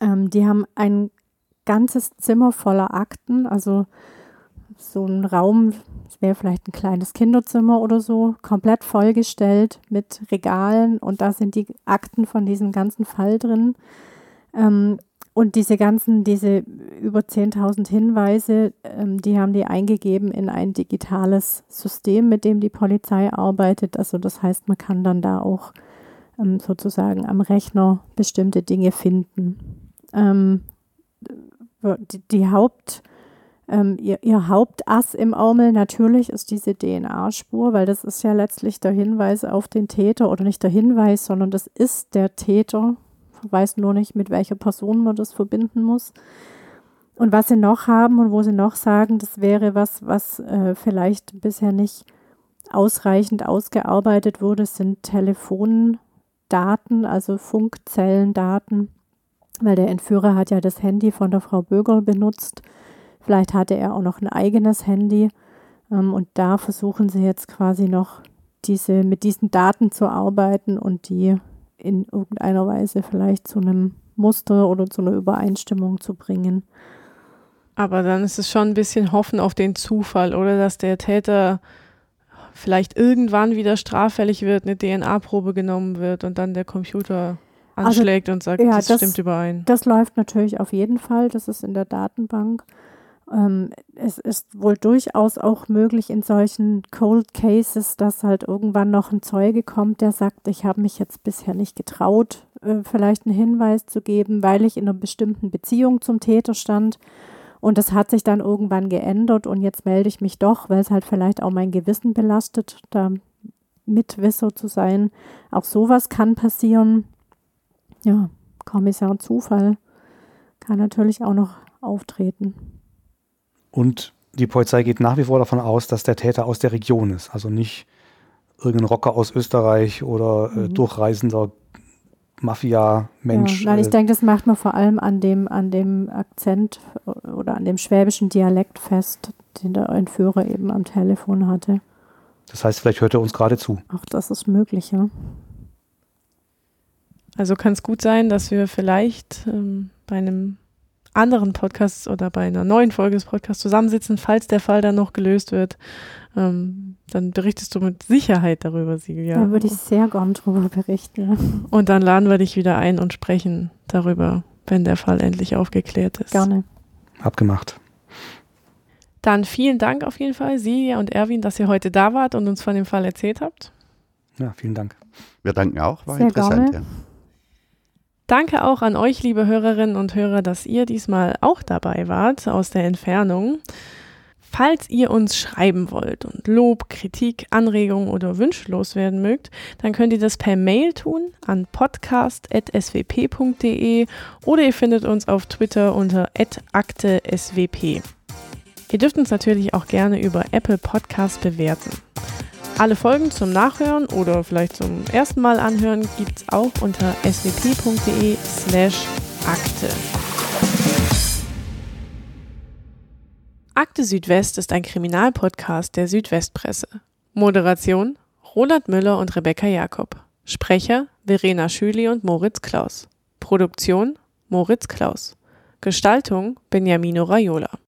Ähm, die haben ein ganzes Zimmer voller Akten, also so ein Raum, es wäre vielleicht ein kleines Kinderzimmer oder so, komplett vollgestellt mit Regalen und da sind die Akten von diesem ganzen Fall drin. Ähm, und diese ganzen, diese über 10.000 Hinweise, ähm, die haben die eingegeben in ein digitales System, mit dem die Polizei arbeitet. Also das heißt, man kann dann da auch ähm, sozusagen am Rechner bestimmte Dinge finden. Ähm, die, die Haupt, ähm, ihr, ihr Hauptass im Ärmel natürlich ist diese DNA-Spur, weil das ist ja letztlich der Hinweis auf den Täter oder nicht der Hinweis, sondern das ist der Täter. Ich weiß nur nicht, mit welcher Person man das verbinden muss. Und was sie noch haben und wo sie noch sagen, das wäre was, was äh, vielleicht bisher nicht ausreichend ausgearbeitet wurde, sind Telefondaten, also Funkzellendaten, weil der Entführer hat ja das Handy von der Frau Bögerl benutzt. Vielleicht hatte er auch noch ein eigenes Handy. Ähm, und da versuchen sie jetzt quasi noch diese, mit diesen Daten zu arbeiten und die in irgendeiner Weise vielleicht zu einem Muster oder zu einer Übereinstimmung zu bringen. Aber dann ist es schon ein bisschen Hoffen auf den Zufall, oder dass der Täter vielleicht irgendwann wieder straffällig wird, eine DNA-Probe genommen wird und dann der Computer also, anschlägt also, und sagt, ja, das, das stimmt überein. Das läuft natürlich auf jeden Fall, das ist in der Datenbank. Ähm, es ist wohl durchaus auch möglich in solchen Cold Cases, dass halt irgendwann noch ein Zeuge kommt, der sagt, ich habe mich jetzt bisher nicht getraut, äh, vielleicht einen Hinweis zu geben, weil ich in einer bestimmten Beziehung zum Täter stand. Und das hat sich dann irgendwann geändert und jetzt melde ich mich doch, weil es halt vielleicht auch mein Gewissen belastet, da Mitwisser zu sein. Auch sowas kann passieren. Ja, Kommissar Zufall kann natürlich auch noch auftreten. Und die Polizei geht nach wie vor davon aus, dass der Täter aus der Region ist. Also nicht irgendein Rocker aus Österreich oder äh, mhm. durchreisender Mafia-Mensch. Ja, nein, ich äh, denke, das macht man vor allem an dem, an dem Akzent oder an dem schwäbischen Dialekt fest, den der Entführer eben am Telefon hatte. Das heißt, vielleicht hört er uns gerade zu. Auch das ist möglich, ja. Also kann es gut sein, dass wir vielleicht ähm, bei einem anderen Podcasts oder bei einer neuen Folge des Podcasts zusammensitzen, falls der Fall dann noch gelöst wird. Ähm, dann berichtest du mit Sicherheit darüber, Silvia. Da würde ich sehr gern drüber berichten. Und dann laden wir dich wieder ein und sprechen darüber, wenn der Fall endlich aufgeklärt ist. Gerne. Abgemacht. Dann vielen Dank auf jeden Fall, Silvia und Erwin, dass ihr heute da wart und uns von dem Fall erzählt habt. Ja, vielen Dank. Wir danken auch, war Sehr interessant. Ja. Danke auch an euch, liebe Hörerinnen und Hörer, dass ihr diesmal auch dabei wart aus der Entfernung. Falls ihr uns schreiben wollt und Lob, Kritik, Anregungen oder Wünsche loswerden mögt, dann könnt ihr das per Mail tun an podcast.swp.de oder ihr findet uns auf Twitter unter @akte_swp. Ihr dürft uns natürlich auch gerne über Apple Podcast bewerten. Alle Folgen zum Nachhören oder vielleicht zum ersten Mal anhören gibt es auch unter swp.de slash Akte. Akte Südwest ist ein Kriminalpodcast der Südwestpresse. Moderation Roland Müller und Rebecca Jakob. Sprecher Verena Schüli und Moritz Klaus. Produktion Moritz Klaus. Gestaltung Beniamino Raiola.